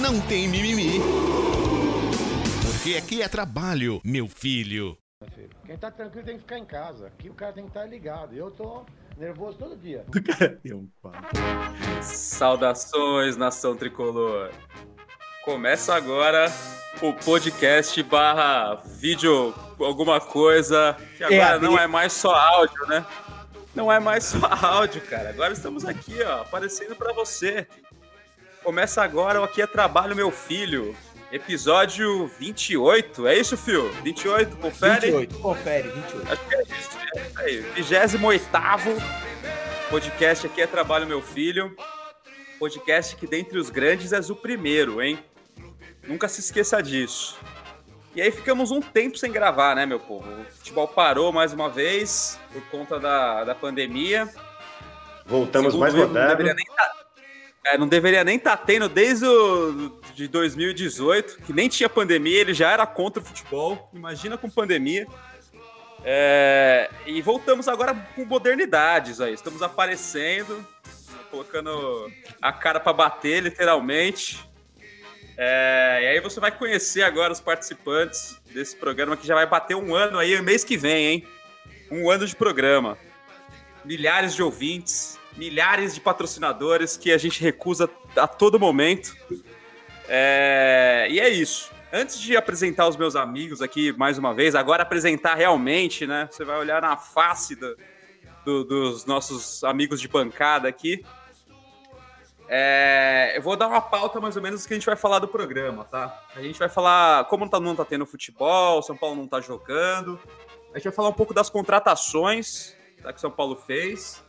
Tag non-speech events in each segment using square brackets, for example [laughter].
não tem mimimi. Porque aqui é trabalho, meu filho. Quem tá tranquilo tem que ficar em casa. Aqui o cara tem que estar ligado. Eu tô nervoso todo dia. [laughs] Saudações, nação tricolor. Começa agora o podcast barra vídeo alguma coisa, que agora não é mais só áudio, né? Não é mais só [laughs] áudio, cara. Agora estamos aqui, ó, aparecendo para você. Começa agora o Aqui é Trabalho Meu Filho, episódio 28. É isso, Fio? 28, confere? 28, confere, 28. Acho que é isso. É isso aí. 28 podcast Aqui é Trabalho Meu Filho. Podcast que dentre os grandes és o primeiro, hein? Nunca se esqueça disso. E aí ficamos um tempo sem gravar, né, meu povo? O futebol parou mais uma vez por conta da, da pandemia. Voltamos Segundo mais moderno. Não deveria nem tá, é, não deveria nem estar tendo desde o, de 2018, que nem tinha pandemia, ele já era contra o futebol. Imagina com pandemia. É, e voltamos agora com modernidades aí. Estamos aparecendo, colocando a cara para bater, literalmente. É, e aí você vai conhecer agora os participantes desse programa que já vai bater um ano aí, mês que vem, hein? Um ano de programa. Milhares de ouvintes, milhares de patrocinadores que a gente recusa a todo momento. É, e é isso. Antes de apresentar os meus amigos aqui mais uma vez, agora apresentar realmente, né? Você vai olhar na face do- do- dos nossos amigos de bancada aqui. É, eu vou dar uma pauta mais ou menos do que a gente vai falar do programa, tá? A gente vai falar como tá, não tá tendo futebol, São Paulo não tá jogando. A gente vai falar um pouco das contratações tá, que o São Paulo fez.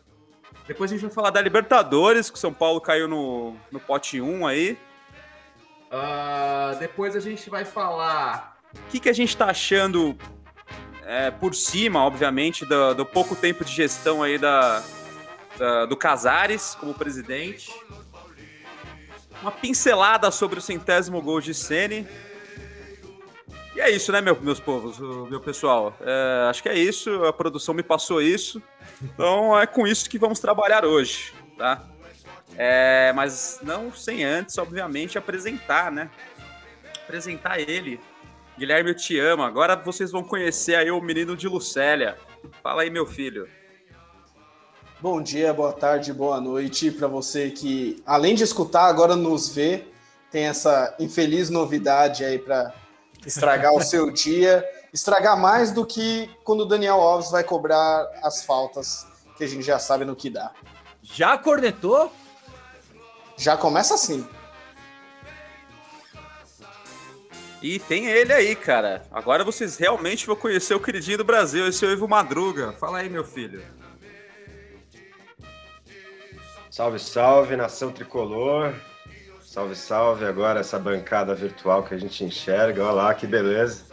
Depois a gente vai falar da Libertadores, que o São Paulo caiu no, no pote 1 aí. Ah, depois a gente vai falar o que, que a gente tá achando é, por cima, obviamente, do, do pouco tempo de gestão aí da, da- do Casares como presidente. Uma pincelada sobre o centésimo gol de Sene. E é isso, né, meu- meus povos, meu pessoal? É, acho que é isso, a produção me passou isso. Então é com isso que vamos trabalhar hoje, tá? É, mas não sem antes, obviamente, apresentar, né? Apresentar ele. Guilherme, eu te amo. Agora vocês vão conhecer aí o menino de Lucélia. Fala aí, meu filho. Bom dia, boa tarde, boa noite para você que, além de escutar, agora nos vê. Tem essa infeliz novidade aí para estragar o seu dia. Estragar mais do que quando o Daniel Alves vai cobrar as faltas, que a gente já sabe no que dá. Já cornetou? Já começa assim. E tem ele aí, cara. Agora vocês realmente vão conhecer o queridinho do Brasil, esse é o Ivo Madruga. Fala aí, meu filho. Salve, salve, nação tricolor. Salve, salve agora essa bancada virtual que a gente enxerga. Olha lá, que beleza.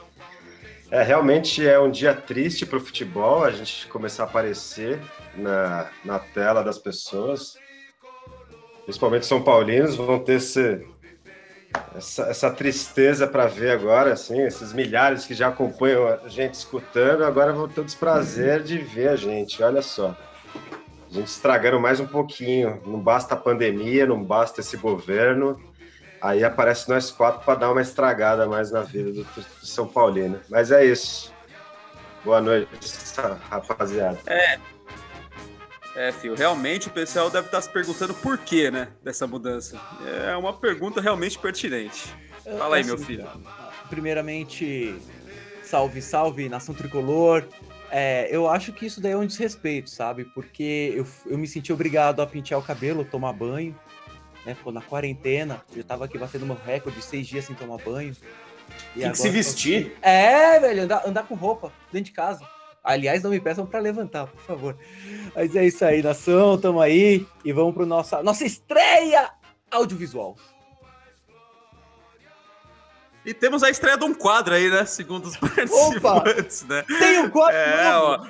É, realmente é um dia triste para o futebol, a gente começar a aparecer na, na tela das pessoas. Principalmente São Paulinos vão ter esse, essa, essa tristeza para ver agora, assim, esses milhares que já acompanham a gente escutando, agora vão ter o desprazer de ver a gente, olha só. A gente estragando mais um pouquinho. Não basta a pandemia, não basta esse governo. Aí aparece nós quatro para dar uma estragada mais na vida do, do São Paulino. Mas é isso. Boa noite, rapaziada. É, filho, realmente o pessoal deve estar se perguntando por quê, né, dessa mudança. É uma pergunta realmente pertinente. Fala aí, meu Assim, filho. Primeiramente, salve, salve, nação tricolor. É, eu acho que isso daí é um desrespeito, sabe? Porque eu, eu me senti obrigado a pentear o cabelo, tomar banho, né? Pô, na quarentena, eu tava aqui batendo meu recorde de seis dias sem tomar banho. E Tem que se vestir. É, velho, andar, andar com roupa dentro de casa. Aliás, não me peçam pra levantar, por favor. Mas é isso aí, nação, tamo aí e vamos pro nossa nossa estreia audiovisual. E temos a estreia de um quadro aí, né? Segundo os [laughs] participantes, Opa, né? Tem um quadro é, ó,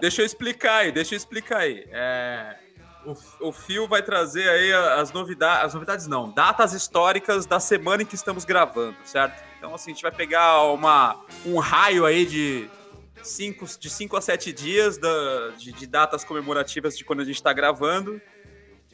Deixa eu explicar aí, deixa eu explicar aí. É, o, o Fio vai trazer aí as novidades, as novidades não, datas históricas da semana em que estamos gravando, certo? Então, assim, a gente vai pegar uma, um raio aí de cinco, de 5 a 7 dias da, de, de, datas comemorativas de quando a gente está gravando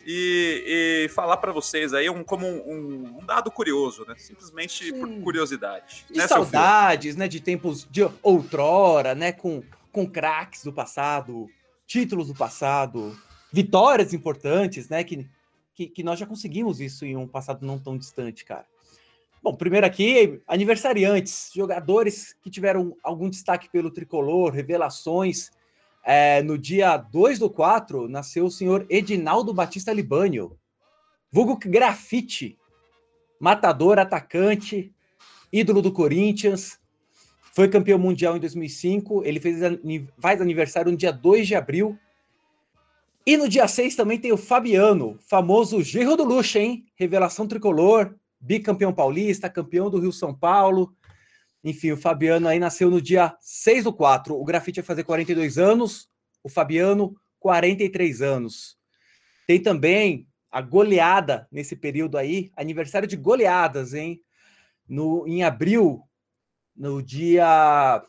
e, e falar para vocês aí um, como um, um, dado curioso, né? Simplesmente Sim. por curiosidade. De né, saudades, né? De tempos de outrora, né? Com, com craques do passado, títulos do passado, vitórias importantes, né? Que, que, que nós já conseguimos isso em um passado não tão distante, cara. Bom, primeiro aqui, aniversariantes, jogadores que tiveram algum destaque pelo tricolor, revelações. É, no dia 2 do 4, nasceu o senhor Edinaldo Batista Libânio, vulgo grafite, matador, atacante, ídolo do Corinthians, foi campeão mundial em 2005, ele fez, faz aniversário no dia 2 de abril, e no dia 6 também tem o Fabiano, famoso Gerro do Luxo, hein? Revelação tricolor, bicampeão paulista, campeão do Rio São Paulo. Enfim, o Fabiano aí nasceu no dia 6 do 4. O grafite vai fazer 42 anos, o Fabiano, 43 anos. Tem também a goleada nesse período aí, aniversário de goleadas, hein? No, em abril, no dia.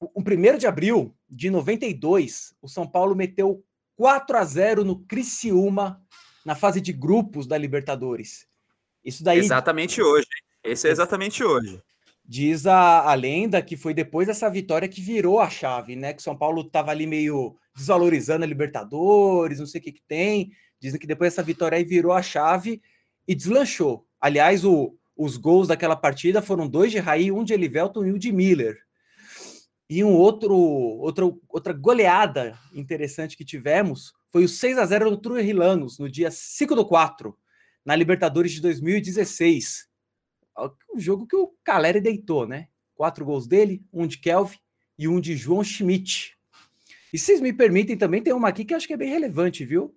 O 1 de abril de 92, o São Paulo meteu 4 a 0 no Criciúma na fase de grupos da Libertadores. Isso daí. Exatamente hoje. Esse é exatamente hoje. Diz a, a lenda que foi depois dessa vitória que virou a chave, né? Que São Paulo estava ali meio desvalorizando a Libertadores, não sei o que que tem. Dizem que depois dessa vitória aí virou a chave e deslanchou. Aliás, o, os gols daquela partida foram dois de Raí, um de Elivelton e um de Miller. E um outro, outro outra goleada interessante que tivemos foi o 6 a 0 no Trujillos, no dia 5 do 4, na Libertadores de 2016. Um jogo que o Caleri deitou, né? Quatro gols dele, um de Kelvin e um de João Schmidt. E se vocês me permitem, também tem uma aqui que acho que é bem relevante, viu?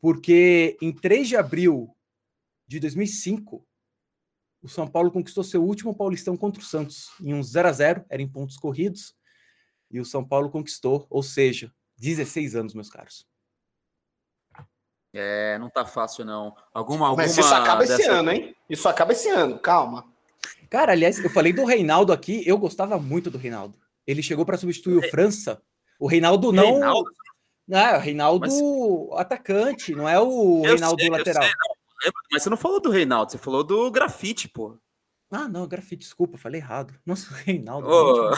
Porque em 3 de abril de 2005, o São Paulo conquistou seu último Paulistão contra o Santos, em um 0 a 0 era em pontos corridos, e o São Paulo conquistou, ou seja, 16 anos, meus caros. É, não tá fácil, não. Alguma, alguma Mas isso acaba dessa... esse ano, hein? Isso acaba esse ano, calma. Cara, aliás, eu falei do Reinaldo aqui, eu gostava muito do Reinaldo. Ele chegou para substituir o França. O Reinaldo não. Reinaldo? Não, é o Reinaldo Mas... atacante, não é o eu Reinaldo sei, lateral. Sei, mas você não falou do Reinaldo, você falou do grafite, pô. Ah, não, grafite, desculpa, falei errado. Nossa, Reinaldo. Ô,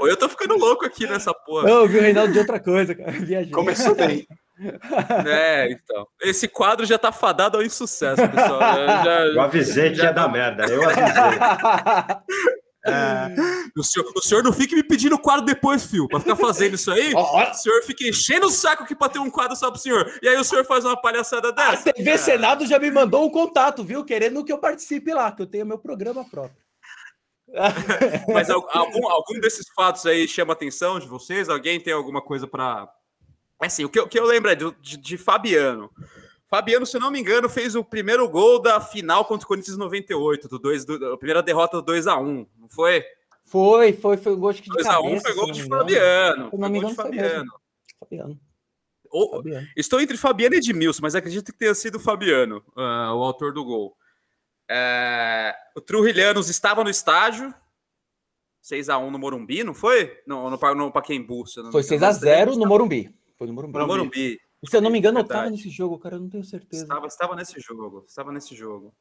oh. [laughs] eu tô ficando louco aqui nessa porra. eu vi o Reinaldo de outra coisa, cara. Viajei. Começou bem. [laughs] É, então. Esse quadro já tá fadado ao insucesso, pessoal. Eu, já, eu avisei já... que ia dar merda. Eu avisei. [laughs] É. O, senhor, o senhor não fique me pedindo quadro depois, Fio, pra ficar fazendo isso aí. o senhor fica enchendo o saco aqui pra ter um quadro só pro senhor. E aí o senhor faz uma palhaçada dessa. A TV é. Senado já me mandou um contato, viu? Querendo que eu participe lá, que eu tenha meu programa próprio. [laughs] Mas algum, algum desses fatos aí chama a atenção de vocês? Alguém tem alguma coisa para. É assim, o que, o que eu lembro é de, de, de Fabiano. Fabiano, se não me engano, fez o primeiro gol da final contra o Corinthians 98, do 2, do, a primeira derrota do 2x1, não foi? Foi, foi, foi um gol de 2x1 foi gol de Fabiano. Foi gol de Fabiano. Fabiano. Ou, Fabiano. Estou entre Fabiano e Edmilson, mas acredito que tenha sido Fabiano, uh, o autor do gol. É, o Trujilhanos estava no estádio, 6x1 no Morumbi, não foi? No, no, no Paquembu. Foi 6x0 no Morumbi. Foi no Morumbi. No Morumbi. Se eu não me engano, eu estava nesse jogo, cara, eu não tenho certeza. Estava, estava nesse jogo, estava nesse jogo.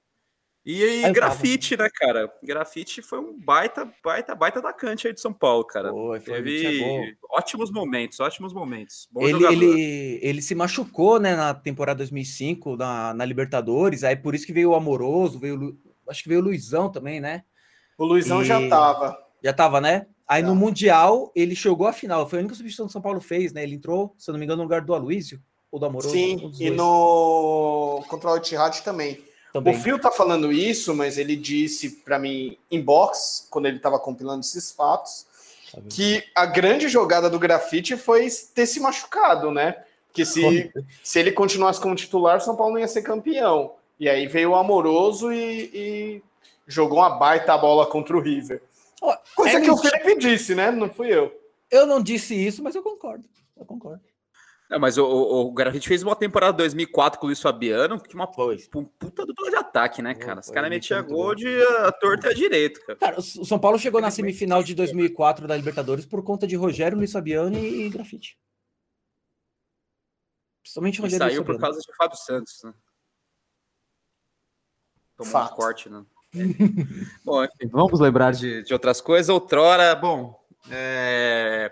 E, e grafite, né, cara? Grafite foi um baita, baita, baita atacante aí de São Paulo, cara. Foi, foi, Teve ótimos momentos, ótimos momentos. Bom ele, ele, ele se machucou, né, na temporada 2005, na, na Libertadores, aí por isso que veio o Amoroso, veio, acho que veio o Luizão também, né? O Luizão e... já tava. Já tava, né? Aí no Mundial, ele chegou a final. Foi a única substituição que o São Paulo fez, né? Ele entrou, se eu não me engano, no lugar do Aloysio ou do Amoroso. Sim, e no contra o Etihad também. também. O Fio tá falando isso, mas ele disse para mim em box, quando ele estava compilando esses fatos, tá que a grande jogada do grafite foi ter se machucado, né? Que se, se ele continuasse como titular, São Paulo não ia ser campeão. E aí veio o Amoroso e, e jogou uma baita bola contra o River. Coisa é que o mentira. Felipe disse, né? Não fui eu. Eu não disse isso, mas eu concordo. Eu concordo. Não, mas o, o, o Grafite fez uma temporada 2004 com o Luiz Fabiano, que uma Foi. pu- puta dupla de ataque, né, cara? Os caras metiam gol de a torta e a direito, cara. Cara, o São Paulo chegou na semifinal de 2004 da Libertadores por conta de Rogério, Luiz Fabiano e Grafite. Principalmente E Rogério Luiz saiu por Fabiano. causa de Fábio Santos, né? Tomou Fato. um corte, né? Bom, enfim, vamos lembrar de, de outras coisas. Outrora, bom, é,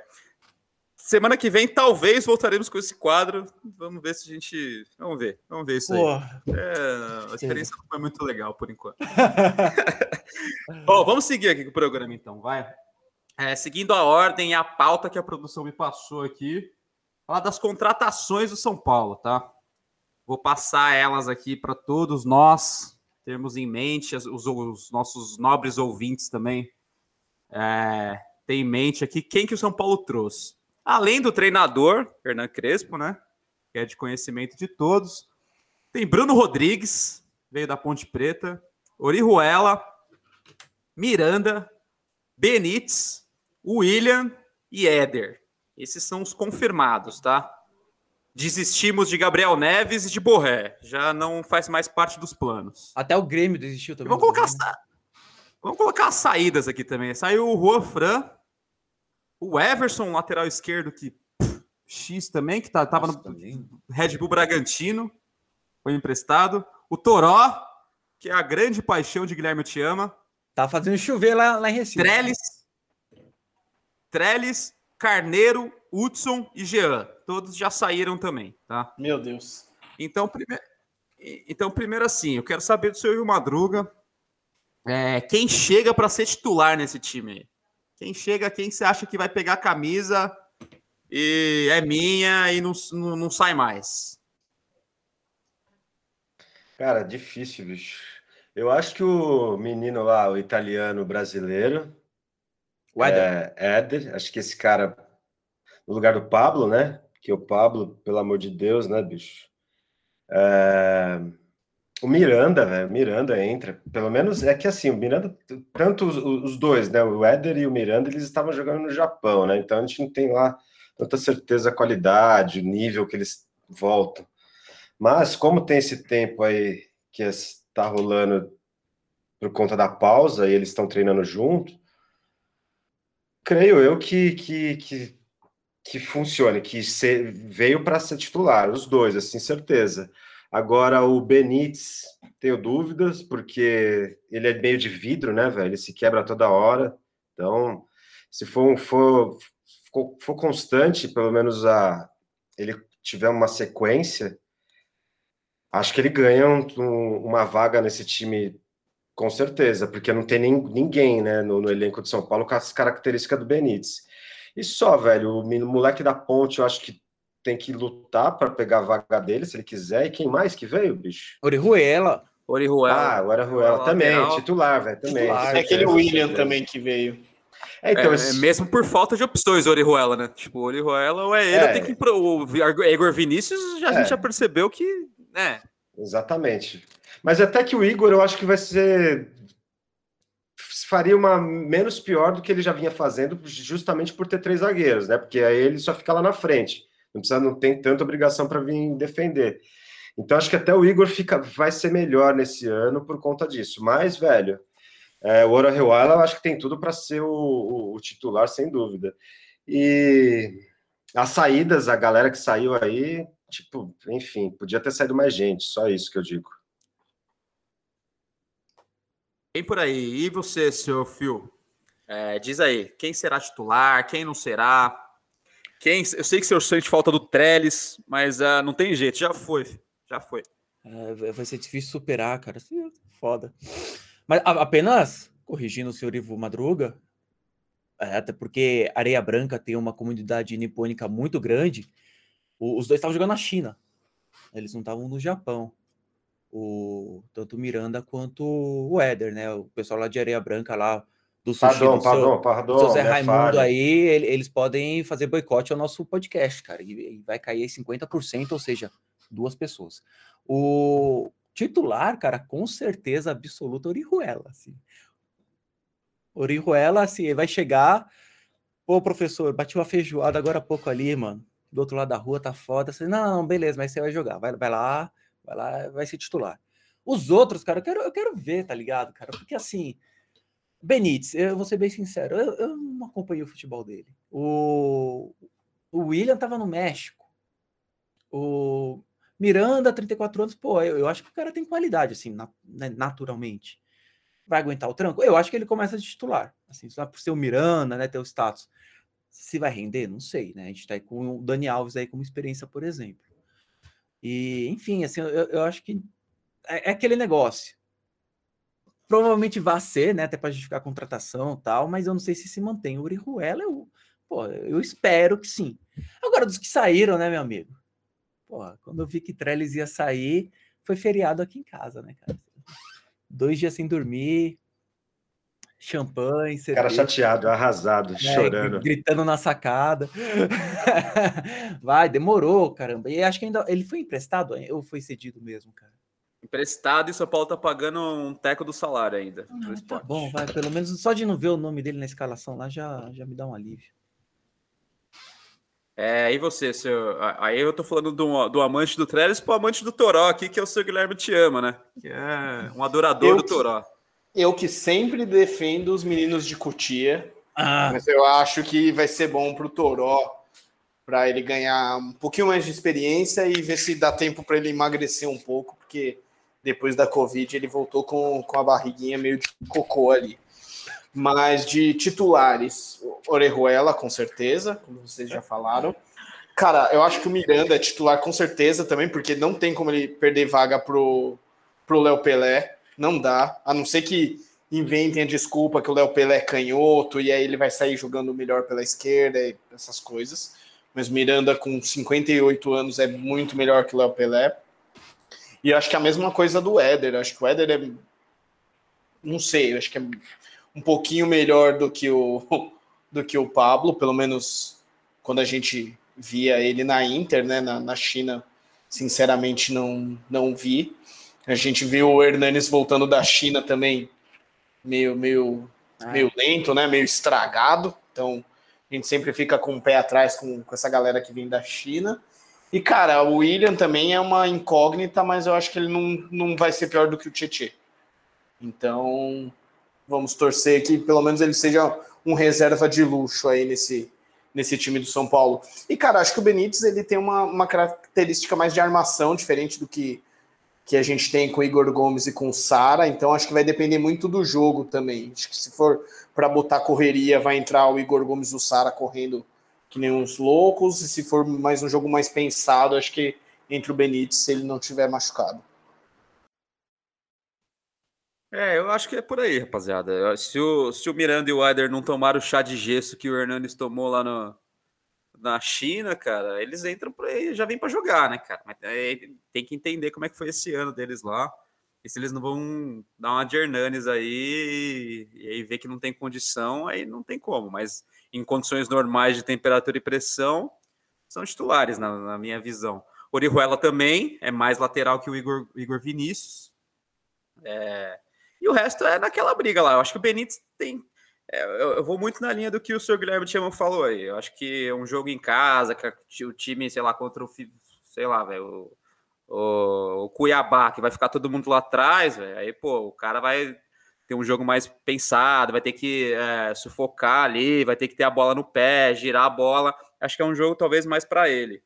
semana que vem talvez voltaremos com esse quadro. Vamos ver se a gente. Vamos ver, vamos ver isso aí. É, a experiência não foi muito legal por enquanto. [laughs] Bom, vamos seguir aqui com o programa então, vai. É, seguindo a ordem e a pauta que a produção me passou aqui, falar das contratações do São Paulo, tá? Vou passar elas aqui para todos nós termos em mente, os, os nossos nobres ouvintes também é, ter em mente aqui quem que o São Paulo trouxe. Além do treinador, Hernan Crespo, né? Que é de conhecimento de todos. Tem Bruno Rodrigues, veio da Ponte Preta, Orihuela, Miranda, Benítez, William e Éder. Esses são os confirmados, tá? Desistimos de Gabriel Neves e de Borré. Já não faz mais parte dos planos. até o Grêmio desistiu também. vamos colocar, sa- vamos colocar as saídas aqui também. Saiu o Juan Fran, o Everson, lateral esquerdo, que pff, X também, que tá, tava Nossa, no também. Red Bull Bragantino, foi emprestado. O Toró, que é a grande paixão de Guilherme Te Ama. Tá fazendo chover lá, lá em Recife. Trellis, Trellis, Carneiro, Hudson e Jean. Todos já saíram também, tá? Meu Deus. Então, primeiro, então, primeiro assim, eu quero saber do seu Rio Madruga. é, quem chega para ser titular nesse time? aí? Quem chega, quem você acha que vai pegar a camisa e é minha e não, não, não sai mais? Cara, difícil, bicho. Eu acho que o menino lá, o italiano brasileiro, O Éder. é Éder, acho que esse cara, no lugar do Pablo, né? Que o Pablo, pelo amor de Deus, né, bicho? É, O Miranda, velho, o Miranda entra. Pelo menos é que assim, o Miranda, tanto os, os dois, né? O Éder e o Miranda, eles estavam jogando no Japão, né? Então a gente não tem lá tanta certeza a qualidade, o nível que eles voltam. Mas como tem esse tempo aí que está rolando por conta da pausa e eles estão treinando junto, creio eu que que, que, que funcione, que veio para ser titular, os dois, assim, certeza. Agora o Benítez, tenho dúvidas, porque ele é meio de vidro, né, velho? Ele se quebra toda hora. Então, se for, um- for, for constante, pelo menos a, ele tiver uma sequência, acho que ele ganha um- um- uma vaga nesse time com certeza, porque não tem nem, ninguém né, no, no elenco de São Paulo com as características do Benítez. E só, velho, o moleque da ponte, eu acho que tem que lutar para pegar a vaga dele, se ele quiser. E quem mais que veio, bicho? Orihuela. Orihuela. Ah, o Araruela lateral. também, titular, velho, também. Titular. É certeza, aquele William certeza. também que veio. É, então, é, esse- mesmo por falta de opções, Orihuela, né? Tipo, o Orihuela ou é ele, É. tem que ir pro, o Igor Vinícius, já, a É. gente já percebeu que, né, Exatamente. Mas até que o Igor, eu acho que vai ser. Faria uma menos pior do que ele já vinha fazendo, justamente por ter três zagueiros, né? Porque aí ele só fica lá na frente. Não precisa, não tem tanta obrigação para vir defender. Então acho que até o Igor fica, vai ser melhor nesse ano por conta disso. Mas, velho, é, o Orejuela eu acho que tem tudo para ser o, o- o titular, sem dúvida. E as saídas, a galera que saiu aí, tipo, enfim, podia ter saído mais gente, só isso que eu digo. Vem por aí. E você, seu Phil? É, diz aí, quem será titular, quem não será? Quem, eu sei que você sente falta do Trellis, mas ah, não tem jeito, já foi, já foi. É, vai- ser difícil superar, cara. É Foda. Mas a- apenas corrigindo o senhor Ivo Madruga, é, até porque Areia Branca tem uma comunidade nipônica muito grande. o- os dois estavam jogando na China. Eles não estavam no Japão. O, tanto o Miranda quanto o Éder, né? O pessoal lá de Areia Branca, lá do sushi Pardon, do seu- pardon, pardon. seu Zé Raimundo aí, ele- eles podem fazer boicote ao nosso podcast, cara. E, e vai cair aí 50%, ou seja, duas pessoas. O, titular, cara, com certeza absoluta, Orihuela, assim. Orihuela, assim, vai chegar, pô, professor, bati uma feijoada agora há pouco ali, mano, do outro lado da rua, tá foda, assim, não, beleza, mas você vai jogar, vai, vai lá, vai lá, vai ser titular. Os outros, cara, eu quero, eu quero ver, tá ligado, cara? Porque assim, Benítez, eu vou ser bem sincero, eu, eu não acompanhei o futebol dele. O, o William tava no México. O Miranda, 34 anos, pô, eu, eu acho que o cara tem qualidade, assim, na, né, naturalmente. Vai aguentar o tranco? Eu acho que ele começa de titular. Assim, só por ser o Miranda, né, ter o status. Se vai render, não sei, né? A gente tá aí com o Dani Alves aí como experiência, por exemplo. E, enfim, assim, eu, eu acho que é, é aquele negócio. Provavelmente vai ser, né? Até para justificar a contratação e tal, mas eu não sei se se mantém. O Orihuela, eu, pô, eu espero que sim. Agora, dos que saíram, né, meu amigo? Pô, quando eu vi que Trellis ia sair, foi feriado aqui em casa, né, cara? Dois dias sem dormir, champanhe, cerveja. Cara chateado, arrasado, né, chorando. Gritando na sacada. [laughs] Vai, demorou, caramba. E acho que ainda ele foi emprestado ou foi cedido mesmo, cara? Emprestado e São Paulo tá pagando um teco do salário ainda. Ah, tá bom, vai. Pelo menos só de não ver o nome dele na escalação lá já, já me dá um alívio. É, e você, seu. Aí eu tô falando do, do amante do Trellis pro amante do Toró aqui, que é o seu Guilherme Te Ama, né? Que é um adorador eu do que, Toró. Eu que sempre defendo os meninos de Cutia, ah. mas eu acho que vai ser bom pro Toró para ele ganhar um pouquinho mais de experiência e ver se dá tempo para ele emagrecer um pouco, porque depois da Covid, ele voltou com, com a barriguinha meio de cocô ali. Mas de titulares, Orejuela, com certeza, como vocês já falaram. Cara, eu acho que o Miranda é titular com certeza também, porque não tem como ele perder vaga pro, pro Léo Pelé. Não dá, a não ser que inventem a desculpa que o Léo Pelé é canhoto e aí ele vai sair jogando melhor pela esquerda e essas coisas. Mas Miranda com 58 anos é muito melhor que o Léo Pelé. E acho que é a mesma coisa do Éder. Acho que o Éder é. Não sei, acho que é um pouquinho melhor do que o, [laughs] do que o Pablo, pelo menos quando a gente via ele na Inter, né? Na, na China, sinceramente, não, não vi. A gente viu o Hernanes voltando da China também, meio, meio, ah. meio lento, né? Meio estragado. Então, a gente sempre fica com o pé atrás com, com essa galera que vem da China. E, cara, o William também é uma incógnita, mas eu acho que ele não, não vai ser pior do que o Tietchan. Então, vamos torcer que pelo menos ele seja um reserva de luxo aí nesse, nesse time do São Paulo. E, cara, acho que o Benítez ele tem uma, uma característica mais de armação, diferente do que, que a gente tem com Igor Gomes e com Sara. Então, acho que vai depender muito do jogo também. Acho que se for para botar correria, vai entrar o Igor Gomes e o Sara correndo que nem uns loucos, e se for mais um jogo mais pensado, acho que entre o Benítez, se ele não tiver machucado. É, eu acho que é por aí, rapaziada. Se o, se o Miranda e o Wider não tomaram o chá de gesso que o Hernandes tomou lá no, na China, cara, eles entram por aí, já vêm para jogar, né, cara? Mas é, tem que entender como é que foi esse ano deles lá. E se eles não vão dar uma de Hernanes aí e, e aí ver que não tem condição, aí não tem como. Mas em condições normais de temperatura e pressão, são titulares, na, na minha visão. Orihuela também é mais lateral que o Igor, Igor Vinícius. É, e o resto é naquela briga lá. Eu acho que o Benítez tem. É, eu, vou muito na linha do que o senhor Guilherme Tiamão falou aí. Eu acho que é um jogo em casa, que o time, sei lá, contra o. Sei lá, velho. O, o, Cuiabá, que vai ficar todo mundo lá atrás, velho. Aí, pô, o cara vai ter um jogo mais pensado, vai ter que é, sufocar ali, vai ter que ter a bola no pé, girar a bola. Acho que é um jogo talvez mais para ele.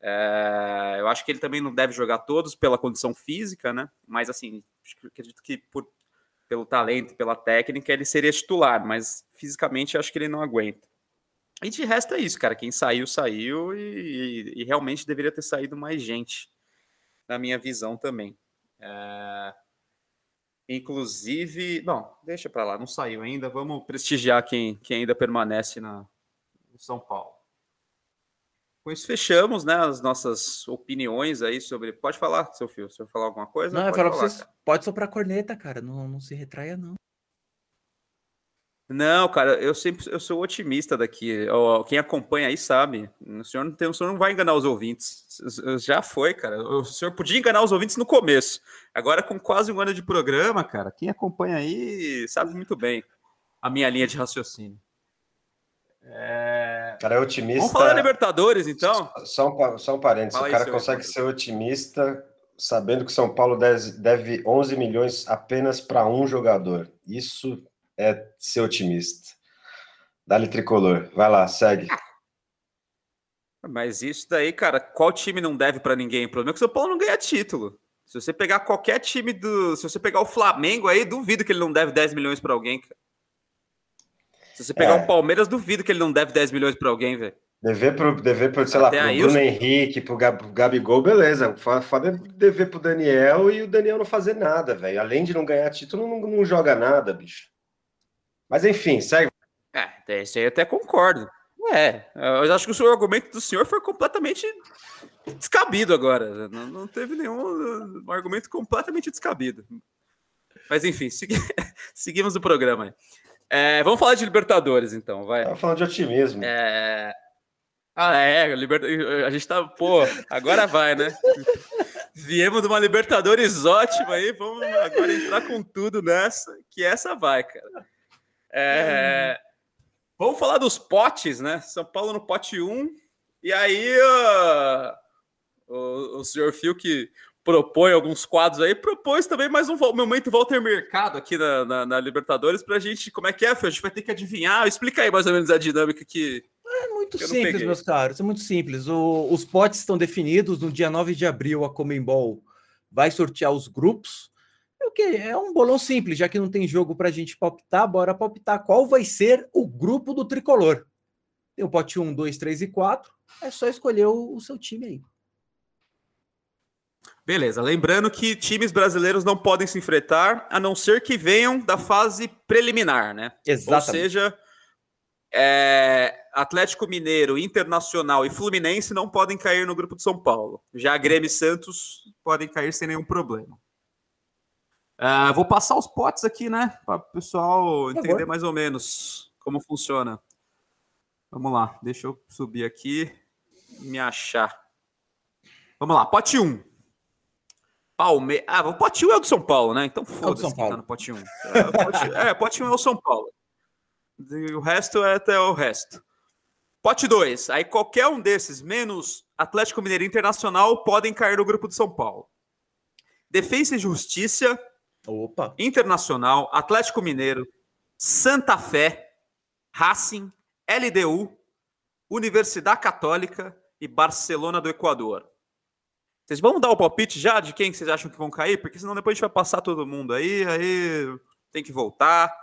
É, eu acho que ele também não deve jogar todos pela condição física, né? Mas assim, acredito que por, pelo talento, pela técnica, ele seria titular, mas fisicamente acho que ele não aguenta. E de resto é isso, cara. Quem saiu, saiu e, e, e realmente deveria ter saído mais gente, na minha visão também. É... Inclusive, bom, deixa para lá, não saiu ainda. Vamos prestigiar quem, quem ainda permanece na no São Paulo. Com isso fechamos, né, as nossas opiniões aí sobre. Pode falar, seu filho, se eu falar alguma coisa? Não, pode, falar, vocês... pode soprar corneta, cara. Não, não se retraia, não. Não, cara, eu sempre eu sou otimista daqui. Quem acompanha aí sabe. O senhor não, tem, o senhor não vai enganar os ouvintes. Já foi, cara. O senhor podia enganar os ouvintes no começo. Agora, com quase um ano de programa, cara, quem acompanha aí sabe muito bem a minha linha de raciocínio. É... Cara, é otimista. Vamos falar da Libertadores, então? Só um, só um parênteses. Fala o cara aí, consegue ser otimista sabendo que São Paulo deve 11 milhões apenas para um jogador. Isso é ser otimista. Dá-lhe tricolor. Vai lá, segue. Mas isso daí, cara, qual time não deve para ninguém? O problema é que o São Paulo não ganha título. Se você pegar qualquer time do. Se você pegar o Flamengo aí, duvido que ele não deve 10 milhões para alguém, cara. Se você pegar é. o Palmeiras, duvido que ele não deve 10 milhões para alguém, velho. Dever pro, dever pro, sei Até lá, pro Bruno Henrique, pro Gabigol, beleza. Foda é dever pro Daniel e o Daniel não fazer nada, velho. Além de não ganhar título, não, não joga nada, bicho. Mas enfim, segue. É, isso aí eu até concordo. É, eu acho que o seu argumento do senhor foi completamente descabido agora. Não, não teve nenhum um argumento completamente descabido. Mas enfim, segui... [laughs] seguimos o programa. É, vamos falar de Libertadores, então. Vai. Estamos falando de otimismo. É... Ah, é, liberta... a gente tá. Pô, agora vai, né? Viemos de uma Libertadores ótima aí, vamos agora entrar com tudo nessa, que essa vai, cara. É... Vamos falar dos potes, né? São Paulo no pote 1. E aí, uh, o, o senhor Fio que propõe alguns quadros aí, propôs também mais um momento Walter Mercado aqui na, na, na Libertadores pra gente. Como é que é, Fio? A gente vai ter que adivinhar. Explica aí mais ou menos a dinâmica que. É muito simples, meus caros. É muito simples. O, os potes estão definidos. No dia 9 de abril, a Comembol vai sortear os grupos. É o que? É um bolão simples, já que não tem jogo para a gente palpitar, bora palpitar qual vai ser o grupo do tricolor. Tem o pote 1, 2, 3 e 4. É só escolher o, o seu time aí. Beleza, lembrando que times brasileiros não podem se enfrentar a não ser que venham da fase preliminar, né? Exatamente. Ou seja, é, Atlético Mineiro, Internacional e Fluminense não podem cair no grupo de São Paulo. Já Grêmio e Santos podem cair sem nenhum problema. Uh, vou passar os potes aqui, né? Para o pessoal entender mais ou menos como funciona. Vamos lá, deixa eu subir aqui e me achar. Vamos lá, pote 1. Palmeiras. Ah, o pote 1 é o do São Paulo, né? Então foda-se é tá no pote 1. É, pote... é, pote 1 é o São Paulo. O resto é até o resto. Pote 2. Aí qualquer um desses, menos Atlético Mineiro Internacional, podem cair no grupo do São Paulo. Defesa e Justiça Opa. Internacional, Atlético Mineiro, Santa Fé, Racing, LDU, Universidade Católica e Barcelona do Equador. Vocês vão dar o palpite já de quem vocês acham que vão cair? Porque senão depois a gente vai passar todo mundo aí, aí tem que voltar.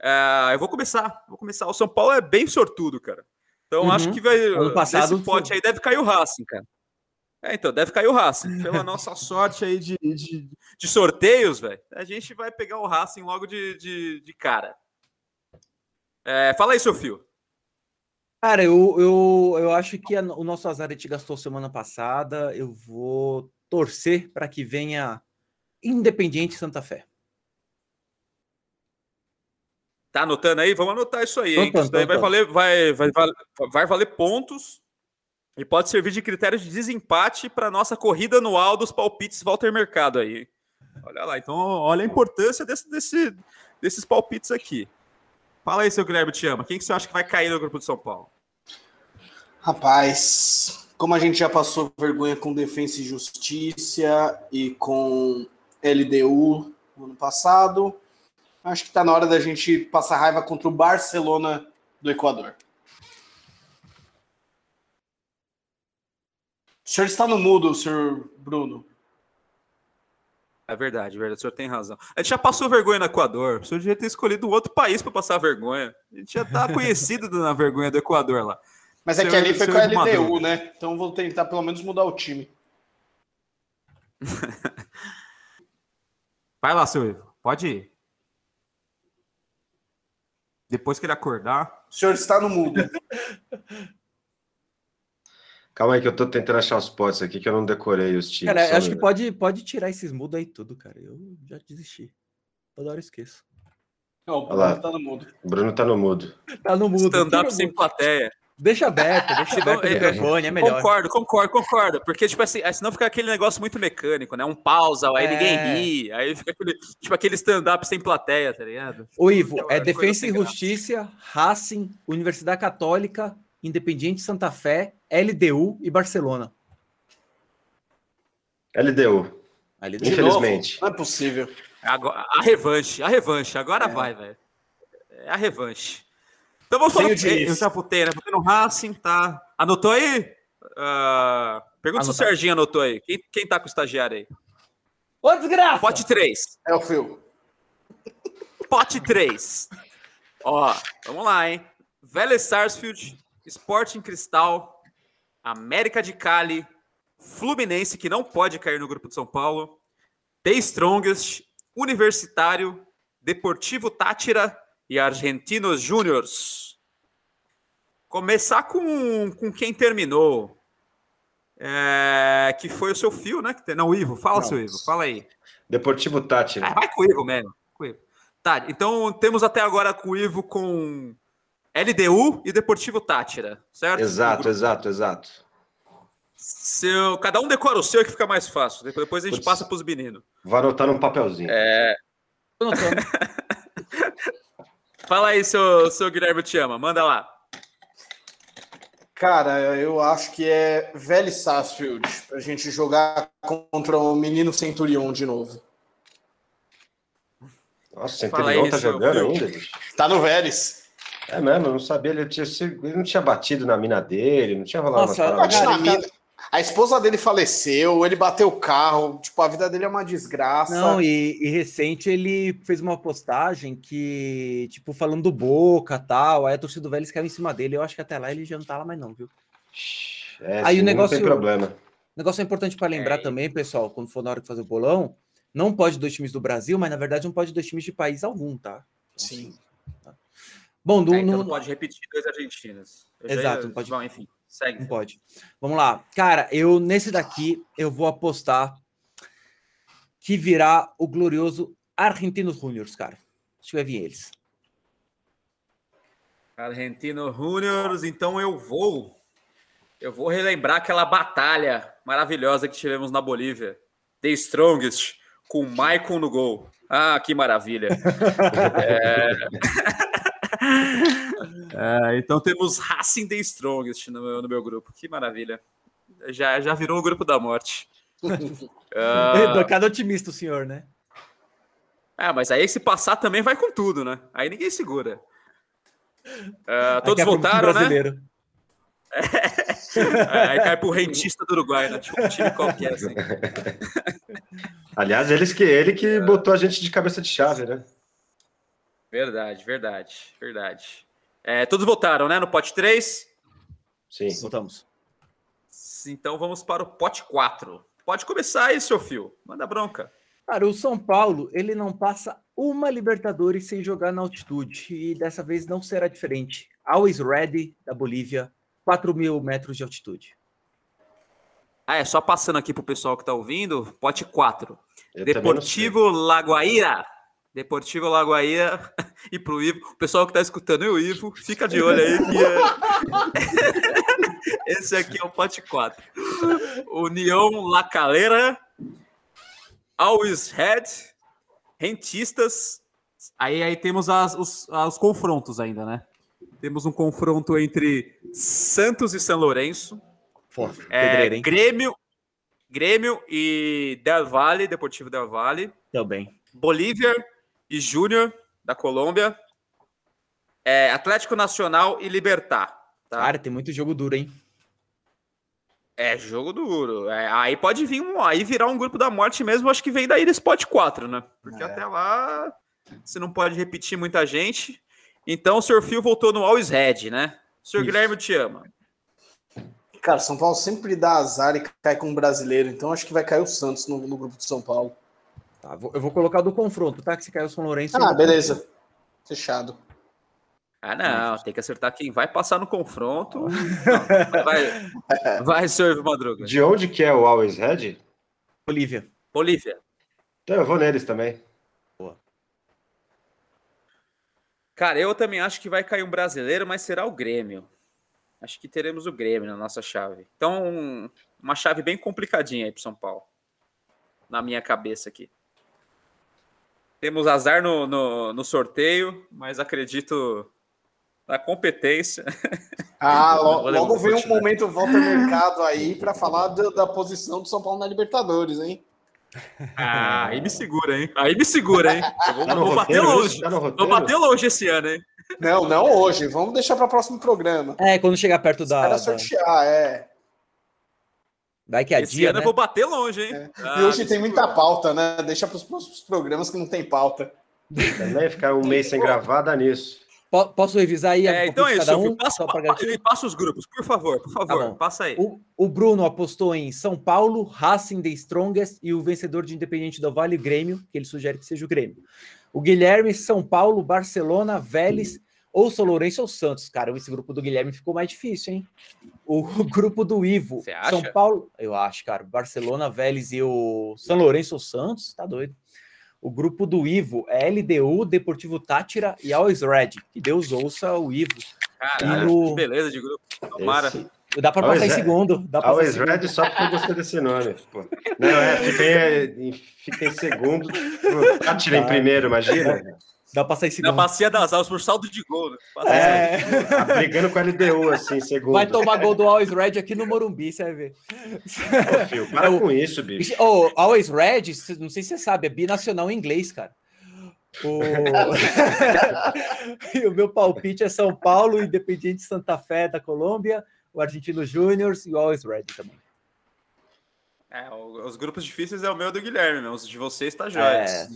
É, eu vou começar, vou começar. O São Paulo é bem sortudo, cara. Então uhum. acho que vai. Ano passado, nesse pote aí deve cair o Racing, cara. É, então, deve cair o Racing. Pela [laughs] nossa sorte aí de, de, de sorteios, velho, a gente vai pegar o Racing logo de, de, de cara. É, fala aí, seu fio. Cara, eu, eu, eu acho que a, o nosso azar a gente gastou semana passada. Eu vou torcer para que venha Independiente Santa Fé. Tá anotando aí? Vamos anotar isso aí, hein? Isso daí vai valer, vai, vai, vai, vai valer pontos e pode servir de critério de desempate para nossa corrida anual dos palpites Walter Mercado aí. Olha lá, então olha a importância desse, desse, desses palpites aqui. Fala aí, seu Guilherme, te ama. Quem que você acha que vai cair no grupo de São Paulo? Rapaz, como a gente já passou vergonha com Defensa e Justiça e com LDU no ano passado, acho que está na hora da gente passar raiva contra o Barcelona do Equador. O senhor está no mudo, senhor Bruno. É verdade, é verdade, o senhor tem razão. A gente já passou vergonha no Equador. O senhor devia ter escolhido um outro país para passar vergonha. A gente já está conhecido [laughs] na vergonha do Equador lá. Mas é que ali foi com a LDU, né? Então vou tentar pelo menos mudar o time. [laughs] Vai lá, seu Ivo. Pode ir. Depois que ele acordar. O senhor está no mudo. [laughs] Calma aí que eu tô tentando achar os potes aqui que eu não decorei os times. Cara, acho que pode, pode tirar esses mudos aí tudo, cara. Eu já desisti. Toda hora eu esqueço. Ó, o Olha lá. Bruno tá no mudo. O Bruno tá no mudo. Tá no mudo. Stand-up o sem mudo. plateia. Deixa aberto, deixa aberto o é, microfone, é melhor. Concordo, concordo, concordo. Porque, tipo assim, aí senão fica aquele negócio muito mecânico, né? Um pausa, aí É. ninguém ri. Aí fica aquele, tipo, aquele stand-up sem plateia, tá ligado? Ô, Ivo, Coisa é Defensa sem e. Justiça, Racing, Universidade Católica, Independiente Santa Fé, LDU e Barcelona. LDU, LDU. Infelizmente. Não é possível. Agora, a revanche, a revanche. Agora vai, velho. É a revanche. Então vamos falar. Eu já votei, né? Votei no Racing, tá? Anotou aí? Ah, pergunta se o. Serginho anotou aí. Quem, quem tá com o estagiário aí? Ô, desgraça! Pote 3. É o Phil. Pote 3. Ó, vamos lá, hein? Vélez Sarsfield, Sporting Cristal, América de Cali, Fluminense, que não pode cair no grupo de São Paulo, The Strongest, Universitário, Deportivo Tátira e Argentinos Júniors. Começar com, com quem terminou. É, que foi o seu fio, né? Não, o Ivo. Fala, seu Ivo. Fala aí. Deportivo Tati. Ah, vai com o Ivo mesmo. com o Ivo. Tá, então temos até agora com o Ivo com LDU e Deportivo Tátira, certo? Exato, exato, exato. Seu, cada um decora o seu que fica mais fácil. Depois- a gente Putz. passa para os meninos. Vou anotar num papelzinho. Notando. [laughs] Fala aí, seu, seu Guilherme te ama. Manda lá. Cara, eu acho que é Vélez Sarsfield pra gente jogar contra o menino Centurion de novo. Nossa, Centurion aí, tá seu jogando ainda, bicho. Tá no Vélez. É mesmo, eu não sabia. Ele, tinha, ele não tinha batido na mina dele, não tinha rolado Nossa, na tá- mina. A esposa dele faleceu, ele bateu o carro, tipo, a vida dele é uma desgraça. Não, e, e recente ele fez uma postagem que, tipo, falando do Boca tal, aí a torcida do Vélez caiu em cima dele. Eu acho que até lá ele já não tá lá mais não, viu? É, Aí o sim, negócio- Não tem problema. O negócio é importante para lembrar É. também, pessoal, quando for na hora de fazer o bolão, não pode dois times do Brasil, mas na verdade não pode dois times de país algum, tá? Sim. Bom, no, É, então no- não pode repetir dois argentinos. Eu já Exato, ia- não pode- Bom, enfim, segue. Não pode. Vamos lá. Cara, eu nesse daqui eu vou apostar que virá o glorioso Argentinos Juniors, cara. Acho que vai vir eles. Argentino Juniors, então eu vou. Eu vou relembrar aquela batalha maravilhosa que tivemos na Bolívia. The Strongest, com o Maicon no gol. Ah, que maravilha. [laughs] É... [laughs] [laughs] É, então temos Racing The Strongest no meu, no meu grupo. Que maravilha. Já, já virou o grupo da morte. [laughs] Ah, Cada otimista o senhor, né? é, mas aí se passar também vai com tudo, né? Aí ninguém segura. Ah, todos é votaram, né? brasileiro. [laughs] É, aí cai pro rentista do Uruguai, né? Tipo um time qualquer, assim. Aliás, eles que, ele que botou a gente de cabeça de chave, né? Verdade, verdade, verdade. É, todos votaram, né? No pote 3. Sim. Voltamos. Então vamos para o pote 4. Pode começar aí, seu fio. Manda bronca. Cara, o São Paulo, ele não passa uma Libertadores sem jogar na altitude. E dessa vez não será diferente. Always Ready, da Bolívia, 4 mil metros de altitude. Ah, é só passando aqui pro pessoal que tá ouvindo. Pote 4. Eu. Deportivo Lagoaíra. Deportivo Lagoaíra. [laughs] E pro Ivo. O pessoal que tá escutando e o Ivo, fica de olho aí que é... [laughs] Esse aqui é o pote 4. União La Calera. Always Head. Rentistas. Aí, aí temos as- os, os confrontos ainda, né? Temos um confronto entre Santos e São Lourenço. Forte. É? Grêmio, Grêmio e Del Valle, Deportivo Del Valle, Também. Bolívia e Júnior da Colômbia, é, Atlético Nacional e Libertar. Tá? Cara, tem muito jogo duro, hein? É jogo duro. É, aí pode vir um, aí virar um grupo da morte mesmo, acho que vem daí desse pote 4, né? Porque É. até lá você não pode repetir muita gente. Então o Sr. Fio voltou no Always Red, né? O Sr. Isso. Guilherme te ama. Cara, São Paulo sempre dá azar e cai com um brasileiro, então acho que vai cair o Santos no, no grupo de São Paulo. Tá, vou- eu vou colocar do confronto, tá? Que se caiu o São Lourenço. Ah, vou- beleza. Fechado. Ah, não, tem que acertar quem vai passar no confronto. Não, [laughs] vai, vai. Ivo Madruga. De onde que é o Always Red? Bolívia. Bolívia. Então eu vou neles também. Cara, eu também acho que vai cair um brasileiro, mas será o Grêmio. Acho que teremos o Grêmio na nossa chave. Então, uma chave bem complicadinha aí pro São Paulo. Na minha cabeça aqui. Temos azar no, no, no sorteio, mas acredito na competência. [laughs] Ah, logo, logo vem um momento volta ao mercado aí para falar da, da posição do São Paulo na Libertadores, hein? Ah, aí me segura, hein? Aí me segura, hein? [laughs] Eu vou, Tá vou bater longe. Tá Vou bater longe esse ano, hein? Não, não hoje. Vamos deixar para o próximo programa. É, quando chegar perto da. Para da... sortear, é. Vai que é Esse dia, ano né? eu vou bater longe, hein? É. Ah, e hoje tem segura. muita pauta, né? Deixa para os próximos programas que não tem pauta. Também ficar um mês sem gravar dá nisso. Po- Posso revisar aí? a É, então é isso, um? Passa, passa os grupos, por favor, por favor. bom. passa aí. O, o Bruno apostou em São Paulo, Racing The Strongest e o vencedor de Independente do Vale, Grêmio, que ele sugere que seja o Grêmio. O Guilherme, São Paulo, Barcelona, Vélez ou São Lourenço ou Santos. Cara, esse grupo do Guilherme ficou mais difícil, hein? O [laughs] grupo do Ivo? São Paulo, eu acho, cara. Barcelona, Vélez e o São Lourenço ou Santos, tá doido. O grupo do Ivo é LDU, Deportivo Tátira e Always Red. Que Deus ouça o Ivo. Caralho, no- que beleza de grupo. Tomara. Esse- Dá pra Always passar em segundo. Dá pra Always segundo. Red só porque eu gostei desse nome. Pô. Não, é, fica em, fica em segundo. Pô, Atira em primeiro, imagina. [laughs] Dá pra passar em Na segundo. bacia das almas por saldo de gol. Né? É. Tá brigando com a LDU, assim, segundo. Vai tomar gol do Always Red aqui no Morumbi, você vai ver. Ô, filho, para É o- com isso, bicho. Oh, Always Red, não sei se você sabe, é binacional em inglês, cara. O... e [laughs] o meu palpite é São Paulo, Independiente Santa Fé da Colômbia, o Argentino Júnior e o Always Red também. É, o- os grupos difíceis é o meu e do Guilherme, meu. Os de vocês tá jóia. É.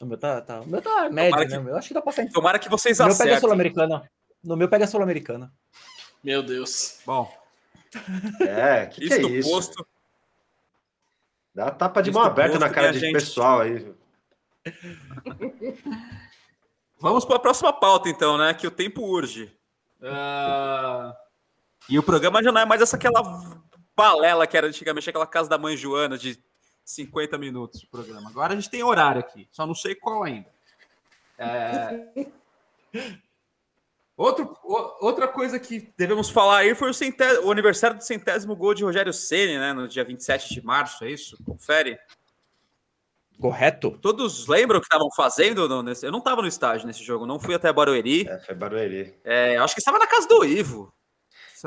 O meu tá, tá, o meu tá médio, que- né? Eu acho que dá pra em Tomara que vocês No meu pega a acertem. Sul-Americana. No meu pega a Sul-Americana. Meu Deus. Bom, É, que, que isso é do isso? posto. Dá tapa de Isso mão aberta na cara de gente? pessoal aí. [laughs] Vamos para a próxima pauta, então, né? Que o tempo urge. Ah, E o programa já não é mais essa aquela balela que era antigamente, aquela casa da mãe Joana de 50 minutos de programa. Agora a gente tem horário aqui, só não sei qual ainda. É, [laughs] Outro, o- outra coisa que devemos falar aí foi o, centé- o aniversário do centésimo gol de Rogério Ceni, né? No dia 27 de março, é isso? Confere. Correto? Todos lembram o que estavam fazendo? no- nesse- Eu não estava no estádio nesse jogo, não fui até Barueri. É, foi Barueri. É, eu acho que estava na casa do Ivo.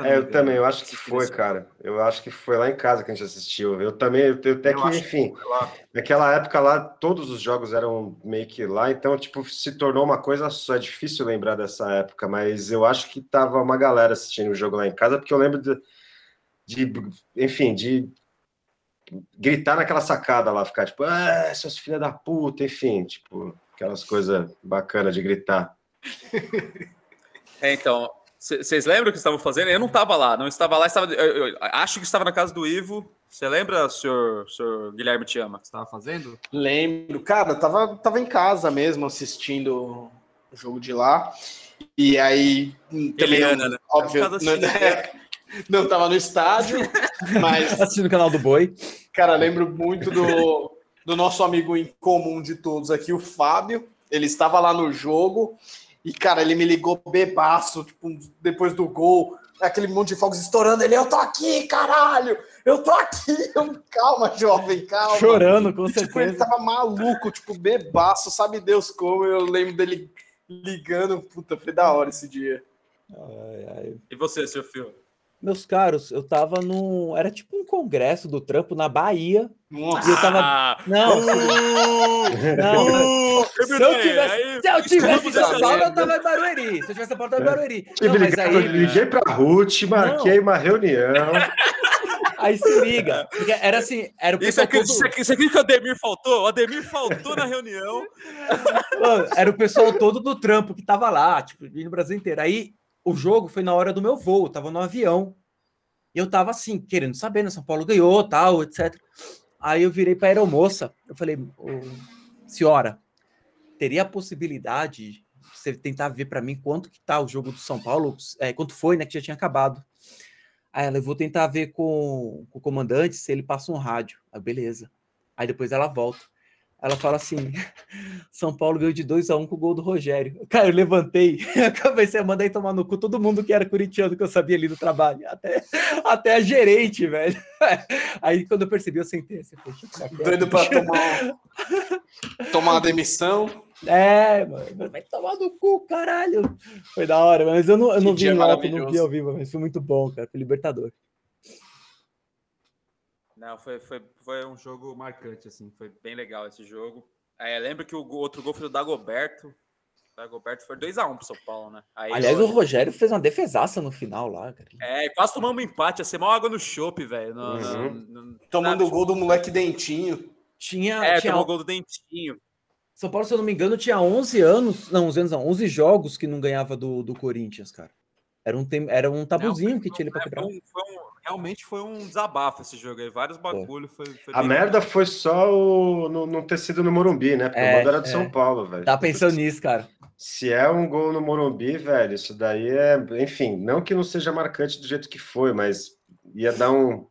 É, eu também, eu acho que foi, cara. Eu acho que foi lá em casa que a gente assistiu. Eu também, eu, eu até Eu que, que enfim, lá. naquela época lá, todos os jogos eram meio que lá, então, tipo, se tornou uma coisa só. É difícil lembrar dessa época, mas eu acho que tava uma galera assistindo o jogo lá em casa, porque eu lembro de, de enfim, de gritar naquela sacada lá, ficar tipo, ah, seus filha da puta, enfim, tipo, aquelas coisas bacanas de gritar. [laughs] É, então, vocês lembram o que estavam fazendo? Eu não estava lá, não estava lá, estava, eu, eu acho que estava na casa do Ivo. Você lembra, senhor, senhor Guilherme Te ama, que estava fazendo? Lembro, cara, tava, tava em casa mesmo assistindo o jogo de lá. E aí, também, Eliana, não- né? óbvio, não, assistindo [laughs] não tava no estádio, mas, [laughs] Assistindo o canal do Boi. cara, lembro muito do, do nosso amigo em comum de todos aqui, o Fábio. Ele estava lá no jogo e, cara, ele me ligou bebaço, tipo, depois do gol, aquele monte de fogos estourando. Ele, eu tô aqui, caralho! Eu tô aqui! [laughs] Eu, calma, jovem, calma. Chorando, com E, tipo, ele certeza. tava maluco, tipo, bebaço, sabe Deus como. Eu lembro dele ligando, puta, foi da hora esse dia. Ai, ai. E você, seu filho? Meus caros, eu tava num. Era tipo um congresso do trampo na Bahia. Nossa, E eu tava. Ah, Não, [laughs] não. Se eu tivesse, se eu tivesse em São Paulo, eu tava em Barueri. Se eu tivesse em São Paulo, eu tava em Barueri. Tive Não, mas ligado, aí, liguei pra Ruth, marquei uma reunião. [laughs] aí se liga. Porque era assim, era o Isso pessoal aqui, todo- isso, aqui, isso aqui que o Ademir faltou? O Ademir faltou na reunião. Mano, era o pessoal todo do trampo que tava lá, tipo, no Brasil inteiro. Aí o jogo foi na hora do meu voo, eu tava no avião. E eu tava assim, querendo saber, né? São Paulo ganhou, tal, etc. Aí eu virei pra aeromoça, eu falei, "Ô, senhora, teria a possibilidade de você tentar ver pra mim quanto que tá o jogo do São Paulo, é, quanto foi, né, que já tinha acabado. Aí ela, eu vou tentar ver com, com o comandante se ele passa um rádio. Aí, beleza. Aí depois ela volta. Ela fala assim: [laughs] São Paulo ganhou de 2 a 1 com o gol do Rogério. [laughs] Cara, eu levantei, [laughs] comecei a mandar tomar no cu todo mundo que era corintiano que eu sabia ali do trabalho, até, até a gerente, velho. Aí quando eu percebi, eu sentei assim, doido para tomar, tomar uma demissão. É, mano, vai tomar no cu, caralho. Foi da hora, mas eu não, eu não vi alto, não vi ao vivo, mas foi muito bom, cara, foi libertador. Não, foi, foi, foi um jogo marcante, assim, foi bem legal esse jogo. É, lembro que o outro gol foi do Dagoberto. O Dagoberto foi 2x1 pro São Paulo, né? Aí Aliás, o Rogério fez uma defesaça no final lá, cara. É, quase tomamos um empate, ia ser mal água no chope, velho. Uhum. Tomando o gol do moleque Dentinho. Tinha, é, tinha tomou o gol do Dentinho. São Paulo, se eu não me engano, tinha 11 anos, não, 11 anos não, 11 jogos que não ganhava do, do Corinthians, cara. Era um, tem, era um tabuzinho não, que tinha ele pra quebrar. Foi um, foi um, realmente foi um desabafo esse jogo aí. Vários bagulho. Foi, foi a merda legal. foi só o, no, não ter sido no Morumbi, né? Porque é, o mando era de é. São Paulo, velho. Tá pensando nisso, cara. Se é um gol no Morumbi, velho, isso daí é. Enfim, não que não seja marcante do jeito que foi, mas ia dar um.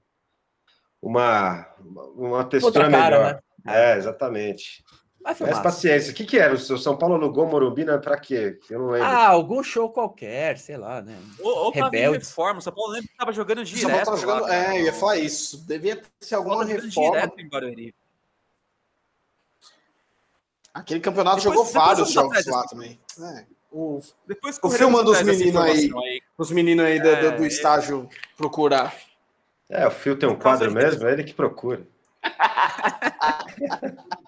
Uma, uma textura cara, melhor. Né? É, exatamente. Mas, Mas paciência. O que, que era? O seu São Paulo alugou Morumbi né? pra quê? Eu não lembro. Ah, algum show qualquer, sei lá, né? Ou, ou Rebelde. reforma. O São Paulo lembra que tava jogando direto. São Paulo tava jogando, lá, é, eu ia falar isso. Devia ser alguma reforma. Direto em Barueri. Aquele campeonato depois, jogou depois vários jogos lá também. É. O, depois o filme dos meninos aí, aí, os meninos aí é, do, do, estágio procurar. É, o Fio tem um quadro mesmo, é ele que procura. [laughs]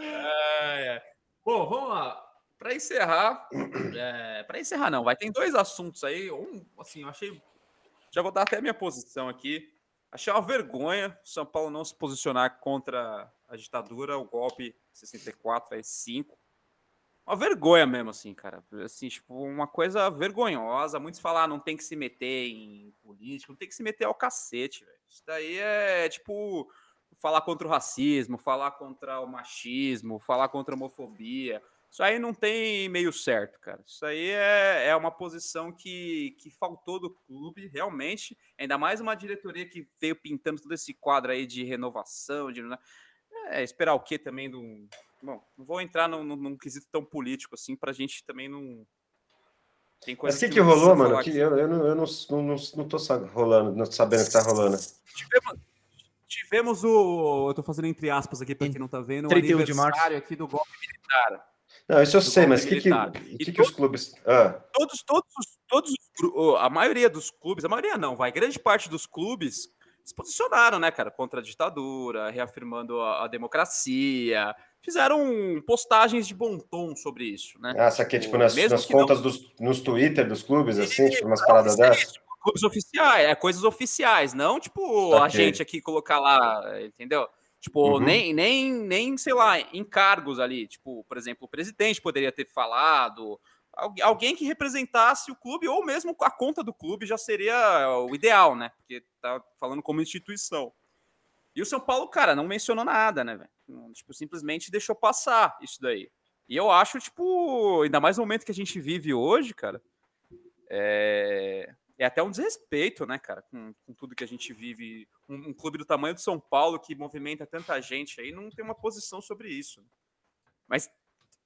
é, é. Bom, vamos lá. Para encerrar, [clears throat] é, para encerrar não, vai tem dois assuntos aí. Um, assim, eu achei, já vou dar até a minha posição aqui. Achei uma vergonha o São Paulo não se posicionar contra a ditadura, o golpe 64 aí 5. Uma vergonha mesmo, assim, cara. Assim, tipo, uma coisa vergonhosa. Muitos falam, ah, não tem que se meter em política, não tem que se meter ao cacete, velho. Isso daí é, tipo, falar contra o racismo, falar contra o machismo, falar contra a homofobia. Isso aí não tem meio certo, cara. Isso aí é, é uma posição que, que faltou do clube, realmente. Ainda mais uma diretoria que veio pintando todo esse quadro aí de renovação, de é, esperar o quê também do. Bom, não vou entrar num, num, quesito tão político assim, pra gente também não. Tem coisa Mas o que, que, que rolou, mano? Que eu, eu, não, eu não, não, não, tô rolando, não sabendo o que tá rolando. Tivemos, tivemos o. Eu tô fazendo entre aspas aqui para quem não tá vendo, o aniversário aqui do golpe militar. Não, isso eu sei, mas o que, que, que, que os clubes. Ah. Todos, todos, todos, a maioria dos clubes, a maioria não, vai, grande parte dos clubes se posicionaram, né, cara, contra a ditadura, reafirmando a, a democracia, fizeram postagens de bom tom sobre isso, né? Ah, isso aqui, tipo, nas, nas contas não... dos, nos Twitter dos clubes, assim, tipo, umas paradas dessas? Clubes oficiais, é coisas oficiais, não tipo okay. a gente aqui colocar lá, entendeu? Tipo, uhum. nem, nem, nem, sei lá, encargos ali. Tipo, por exemplo, o presidente poderia ter falado, alguém que representasse o clube, ou mesmo a conta do clube já seria o ideal, né? Porque tá falando como instituição. E o São Paulo, cara, não mencionou nada, né, velho? Tipo, simplesmente deixou passar isso daí. E eu acho, tipo, ainda mais no momento que a gente vive hoje, cara, é é até um desrespeito, né, cara, com, com tudo que a gente vive. Um, um, clube do tamanho do São Paulo que movimenta tanta gente aí não tem uma posição sobre isso. Mas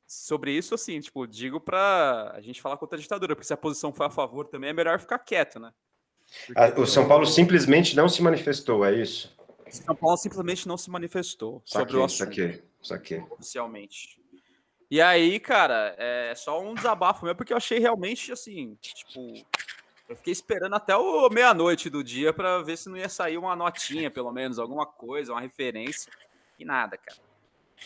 sobre isso, assim, tipo, digo para a gente falar contra a ditadura, porque se a posição for a favor também é melhor ficar quieto, né? Ah, o São Paulo simplesmente não se manifestou, é isso? São Paulo simplesmente não se manifestou sobre aqui, o assunto. Isso aqui. Oficialmente. E aí, cara, é só um desabafo meu, porque eu achei realmente, assim, tipo, eu fiquei esperando até o meia-noite do dia para ver se não ia sair uma notinha, pelo menos, alguma coisa, uma referência. E nada, cara.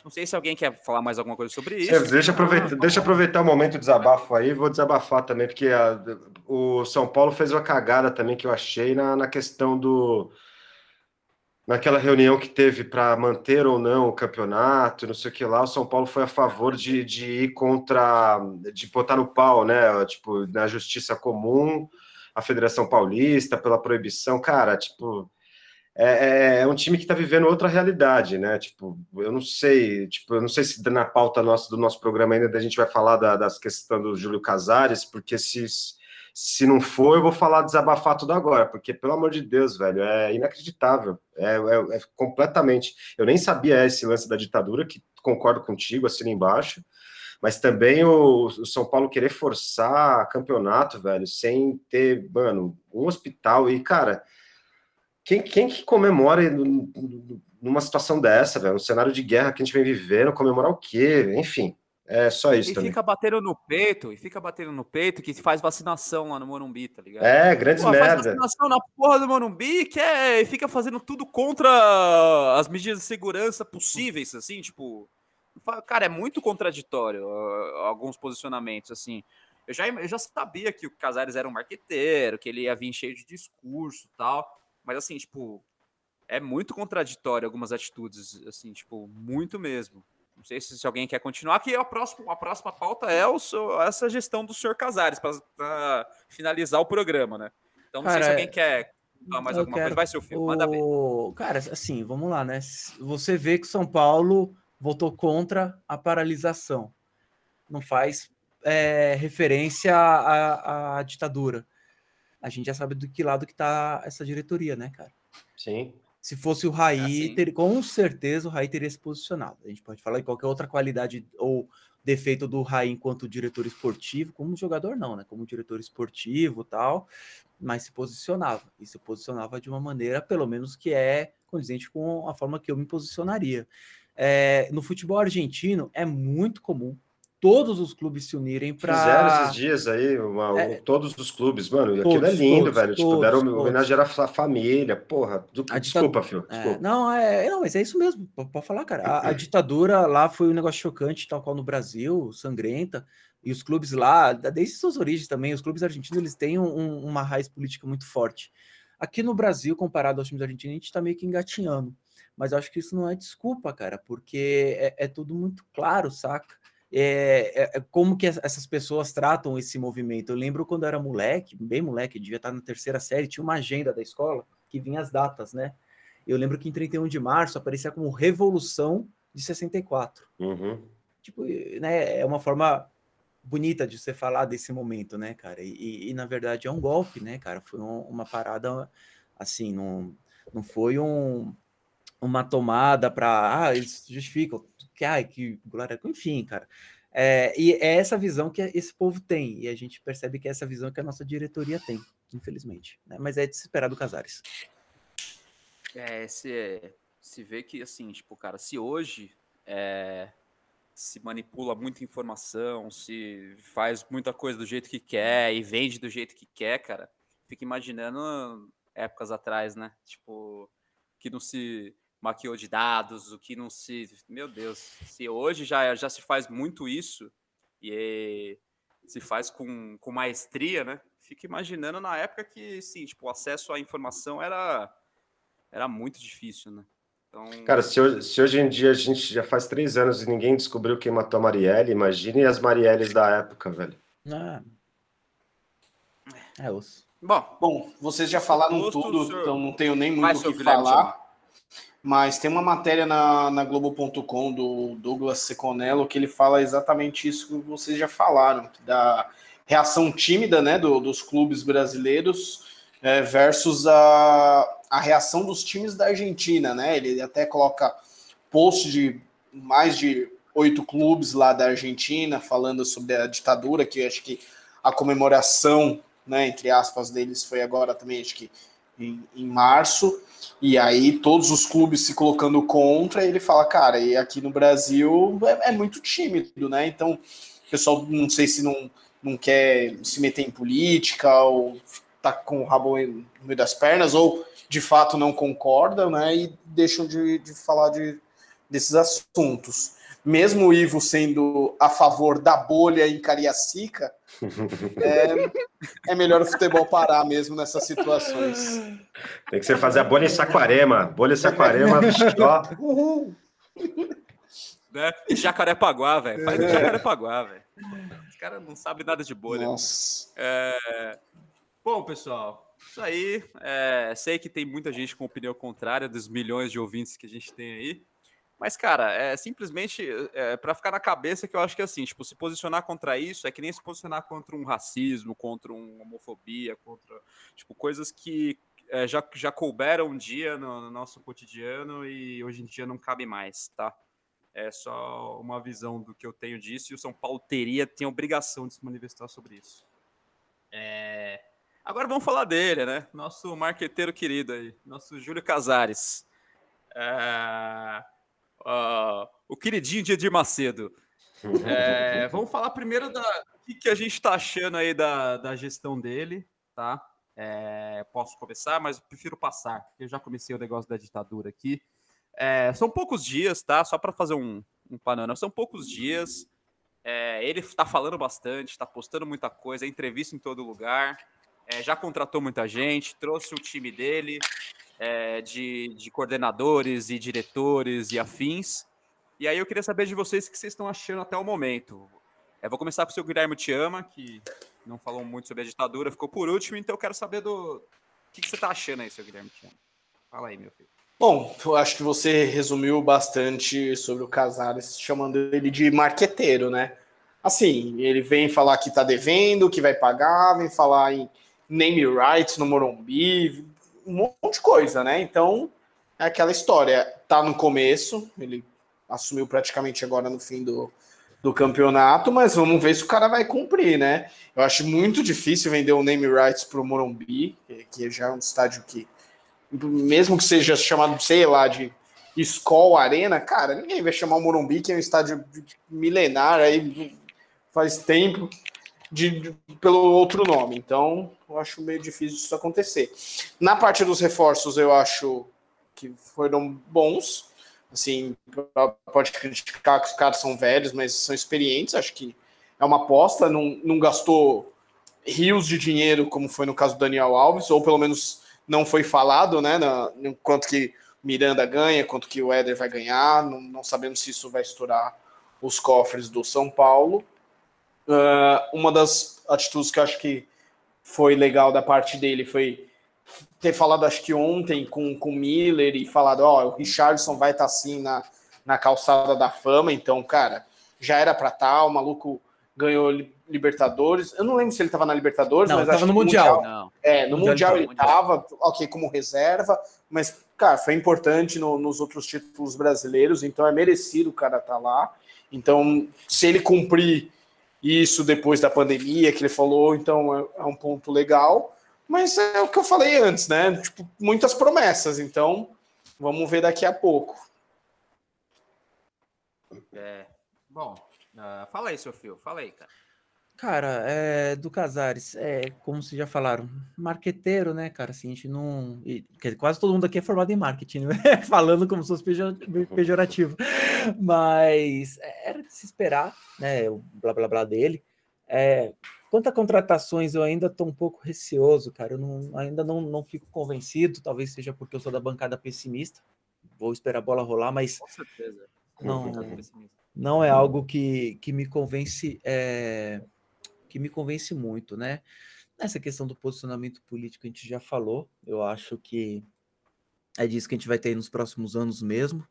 Não sei se alguém quer falar mais alguma coisa sobre isso. deixa, aproveitar, deixa aproveitar o momento do desabafo aí, vou desabafar também, porque a, o São Paulo fez uma cagada também que eu achei na, na questão do. Naquela reunião que teve para manter ou não o campeonato, não sei o que lá, o São Paulo foi a favor de, de ir contra, de botar no pau, né? Tipo, na justiça comum, a Federação Paulista, pela proibição, cara, tipo, é, é, é um time que está vivendo outra realidade, né? Tipo, eu não sei, tipo, eu não sei se na pauta nossa do nosso programa ainda a gente vai falar da, das questões do Júlio Casares, porque se, Se não for, eu vou falar desabafar tudo agora, porque, pelo amor de Deus, velho, é inacreditável. É, é, é completamente. Eu nem sabia esse lance da ditadura, que concordo contigo, assina embaixo. Mas também o, o, São Paulo querer forçar campeonato, velho, sem ter, mano, um hospital. E, cara, quem, quem que comemora numa situação dessa, velho? Um cenário de guerra que a gente vem vivendo, comemorar o quê? Enfim, é só isso e também. fica batendo no peito, e fica batendo no peito que faz vacinação lá no Morumbi, tá ligado? É, grandes Pô, merda. Faz vacinação na porra do Morumbi que é, fica fazendo tudo contra as medidas de segurança possíveis, assim, tipo... Cara, é muito contraditório uh, alguns posicionamentos, assim. Eu já, eu já sabia que o Casares era um marqueteiro, que ele ia vir cheio de discurso e tal, mas assim, tipo, é muito contraditório algumas atitudes, assim, tipo, muito mesmo. Não sei se, se alguém quer continuar, aqui a próxima, a próxima pauta é o seu, essa gestão do senhor Casares, para finalizar o programa, né? Então, não Cara, sei se alguém quer falar mais alguma quero... coisa. Vai, seu filho, manda ver. Cara, assim, vamos lá, né? Você vê que São Paulo votou contra a paralisação. Não faz é, referência à, à, ditadura. A gente já sabe do que lado que está essa diretoria, né, cara? Sim. Se fosse o Raí, é ter, com certeza o Raí teria se posicionado. A gente pode falar de qualquer outra qualidade ou defeito do Raí enquanto diretor esportivo, como jogador não, né? Como diretor esportivo tal, mas se posicionava. E se posicionava de uma maneira, pelo menos, que é condizente com a forma que eu me posicionaria. É, no futebol argentino é muito comum todos os clubes se unirem para. Fizeram esses dias aí, uma, é, todos os clubes, mano. Todos, aquilo é lindo, todos, velho. Tipo, deram todos. homenagear a família, porra. Do, desculpa, filho. É, não, é, não, mas é isso mesmo. Pode falar, cara. A, a, ditadura lá foi um negócio chocante, tal qual no Brasil, sangrenta. E os clubes lá, desde suas origens também, os clubes argentinos eles têm um, uma raiz política muito forte. Aqui no Brasil, comparado aos times argentinos, a gente está meio que engatinhando. Mas eu acho que isso não é desculpa, cara, porque é, é tudo muito claro, saca? É, é, é, como que essas pessoas tratam esse movimento. Eu lembro quando eu era moleque, bem moleque, devia estar na terceira série, tinha uma agenda da escola que vinha as datas, né? Eu lembro que em 31 de março aparecia como Revolução de 64. Uhum. Tipo, né, é uma forma bonita de você falar desse momento, né, cara? E, e, e na verdade é um golpe, né, cara? Foi um, uma parada assim, não, não foi um, uma tomada para ah, eles justificam que ai que glória, enfim, cara. É, e é essa visão que esse povo tem, e a gente percebe que é essa visão que a nossa diretoria tem, infelizmente. Né? Mas é de se esperar do Casares. É, se, se vê que, assim, tipo, cara, se hoje é, se manipula muita informação, se faz muita coisa do jeito que quer e vende do jeito que quer, cara, fica imaginando épocas atrás, né? Tipo, que não se maquiou de dados, o que não se. Meu Deus, se hoje já, já se faz muito isso e se faz com, com maestria, né? Fico imaginando na época que, sim, tipo, o acesso à informação era, era muito difícil, né? Então... Cara, se hoje, se hoje em dia a gente já faz três anos e ninguém descobriu quem matou a Marielle, imagine as Marielles da época, velho. Ah. É osso. Bom, Bom, vocês já falaram tudo, então não tenho nem muito o que falar. Mas tem uma matéria na, na Globo.com do Douglas Seconello que ele fala exatamente isso que vocês já falaram, da reação tímida né, do, dos clubes brasileiros é, versus a, a reação dos times da Argentina. Né? Ele até coloca post de mais de oito clubes lá da Argentina falando sobre a ditadura, que acho que a comemoração, né, entre aspas, deles foi agora também, acho que em, em março. E aí todos os clubes se colocando contra, ele fala, cara, e aqui no Brasil é, é, muito tímido, né? Então, o pessoal não sei se não, não quer se meter em política ou tá com o rabo no meio das pernas, ou de fato não concordam, né? E deixam de, de falar de, desses assuntos mesmo o Ivo sendo a favor da bolha em Cariacica, [laughs] é, é melhor o futebol parar mesmo nessas situações. Tem que ser fazer a bolha em Saquarema. Bolha em Saquarema, ó. Uhul. Né? Jacarepaguá, velho. Faz é. Jacarepaguá, velho. Os caras não sabem nada de bolha. Nossa. É... Bom, pessoal, isso aí. É... Sei que tem muita gente com opinião contrária dos milhões de ouvintes que a gente tem aí. Mas, cara, é simplesmente é, para ficar na cabeça que eu acho que assim, tipo, se posicionar contra isso é que nem se posicionar contra um racismo, contra uma homofobia, contra tipo coisas que é, já, já couberam um dia no, no, nosso cotidiano e hoje em dia não cabe mais, tá? É só uma visão do que eu tenho disso e o São Paulo teria, tem obrigação de se manifestar sobre isso. É... Agora vamos falar dele, né? Nosso marqueteiro querido aí, nosso Júlio Casares. É... Uh, o queridinho de Edir Macedo. [laughs] É, vamos falar primeiro da que, que a gente está achando aí da, da gestão dele, tá? É, posso começar, mas prefiro passar, porque eu já comecei o negócio da ditadura aqui. É, são poucos dias, tá? Só para fazer um, um panorama, são poucos dias. É, ele está falando bastante, está postando muita coisa, entrevista em todo lugar. É, já contratou muita gente, trouxe o time dele é, de, de coordenadores e diretores e afins. E aí eu queria saber de vocês o que vocês estão achando até o momento. Eu vou começar com o seu Guilherme Tiama, que não falou muito sobre a ditadura, ficou por último, então eu quero saber do. O que, que você está achando aí, seu Guilherme Tiama? Fala aí, meu filho. Bom, eu acho que você resumiu bastante sobre o Casares, chamando ele de marqueteiro, né? Assim, ele vem falar que tá devendo, que vai pagar, vem falar em name rights no Morumbi, um monte de coisa, né? Então, é aquela história. Tá no começo, ele assumiu praticamente agora no fim do, do campeonato, mas vamos ver se o cara vai cumprir, né? Eu acho muito difícil vender o name rights para o Morumbi, que já é um estádio que, mesmo que seja chamado, sei lá, de Skol Arena, cara, ninguém vai chamar o Morumbi, que é um estádio milenar, aí faz tempo, de, de, pelo outro nome. Então, eu acho meio difícil isso acontecer. Na parte dos reforços, eu acho que foram bons. Assim, pode criticar que os caras são velhos, mas são experientes. Acho que é uma aposta. Não, não gastou rios de dinheiro, como foi no caso do Daniel Alves, ou pelo menos não foi falado, né? Na, quanto que Miranda ganha, quanto que o Éder vai ganhar. Não, não sabemos se isso vai estourar os cofres do São Paulo. Uh, uma das atitudes que eu acho que foi legal da parte dele foi ter falado, acho que ontem, com o Miller e falado: Ó, oh, o Richardson vai estar tá assim na, na calçada da fama. Então, cara, já era para estar. Tá, o maluco ganhou Libertadores. Eu não lembro se ele estava na Libertadores, não, mas acho no Mundial. mundial é, no Mundial, mundial ele estava, ok, como reserva, mas, cara, foi importante no, nos outros títulos brasileiros, então é merecido o cara estar tá lá. Então, se ele cumprir isso depois da pandemia que ele falou, então é, é, um ponto legal. Mas é o que eu falei antes, né? Tipo, muitas promessas, então vamos ver daqui a pouco. É, bom, uh, fala aí, seu filho, fala aí, cara. Cara, é, do Casares, é, como vocês já falaram, marqueteiro, né, cara? Assim, a gente não. E, quase todo mundo aqui é formado em marketing, né? [laughs] falando como se fosse pejorativo. Mas é, era de se esperar, né? O blá blá blá dele. É, quanto a contratações, eu ainda estou um pouco receoso, cara. Eu não, ainda não, não fico convencido, talvez seja porque eu sou da bancada pessimista. Vou esperar a bola rolar, mas. Com certeza. Não, não é algo que, que me convence. É que me convence muito, né? Essa questão do posicionamento político a gente já falou, eu acho que é disso que a gente vai ter nos próximos anos mesmo.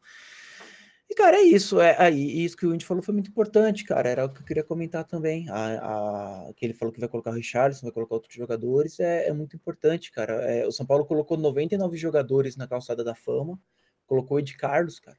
E, cara, é isso. É, aí, isso que o Indy falou foi muito importante, cara. Era o que eu queria comentar também. A, a, que ele falou que vai colocar o Richardson, vai colocar outros jogadores, é, é muito importante, cara. É, o São Paulo colocou 99 jogadores na calçada da fama, colocou o Ed Carlos, cara.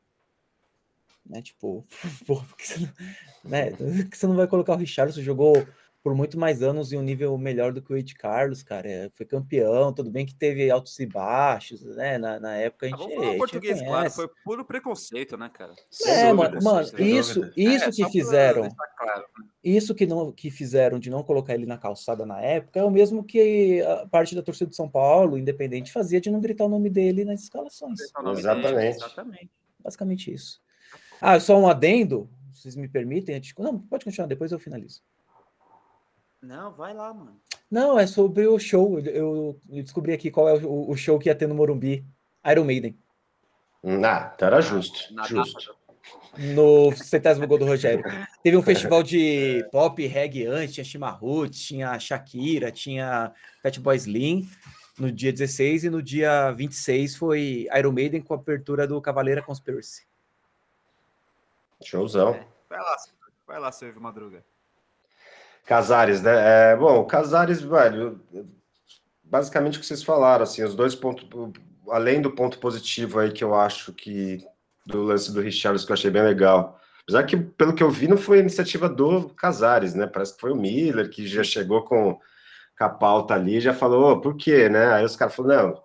Né, tipo, [laughs] por que você não, né, [laughs] você não vai colocar o Richardson? Jogou por muito mais anos em um nível melhor do que o Ed Carlos, cara. É, foi campeão, tudo bem que teve altos e baixos, né? Na, na época a ah, gente. Vamos falar português, reconhece. claro, foi puro preconceito, né, cara? Sem é, dúvida, mano, isso, isso é, que fizeram. Claro, né? Isso que, não, que fizeram de não colocar ele na calçada na época é o mesmo que a parte da torcida de São Paulo, independente, fazia de não gritar o nome dele nas escalações. Exatamente. Dele, exatamente. Basicamente isso. Ah, só um adendo, vocês me permitem? Não, pode continuar, depois eu finalizo. Não, vai lá, mano. Não, é sobre o show. Eu, descobri aqui qual é o, show que ia ter no Morumbi. Iron Maiden. Ah, então era justo. Na justo. No centésimo gol do Rogério. Teve um festival de pop, reggae antes, tinha Chimarruts, tinha Shakira, tinha Fat Boy Slim no dia 16 e no dia 26 foi Iron Maiden com a abertura do Cavaleira Conspiracy. Showzão. É. Vai lá, vai lá, Silvio Madruga. Casares, né? É, bom, Casares, velho, basicamente o que vocês falaram, assim, os dois pontos, além do ponto positivo aí que eu acho que do lance do Richarlison que eu achei bem legal. Apesar que, pelo que eu vi, não foi iniciativa do Casares, né? Parece que foi o Miller que já chegou com, com a pauta ali já falou, oh, por quê, né? Aí os caras falaram, não,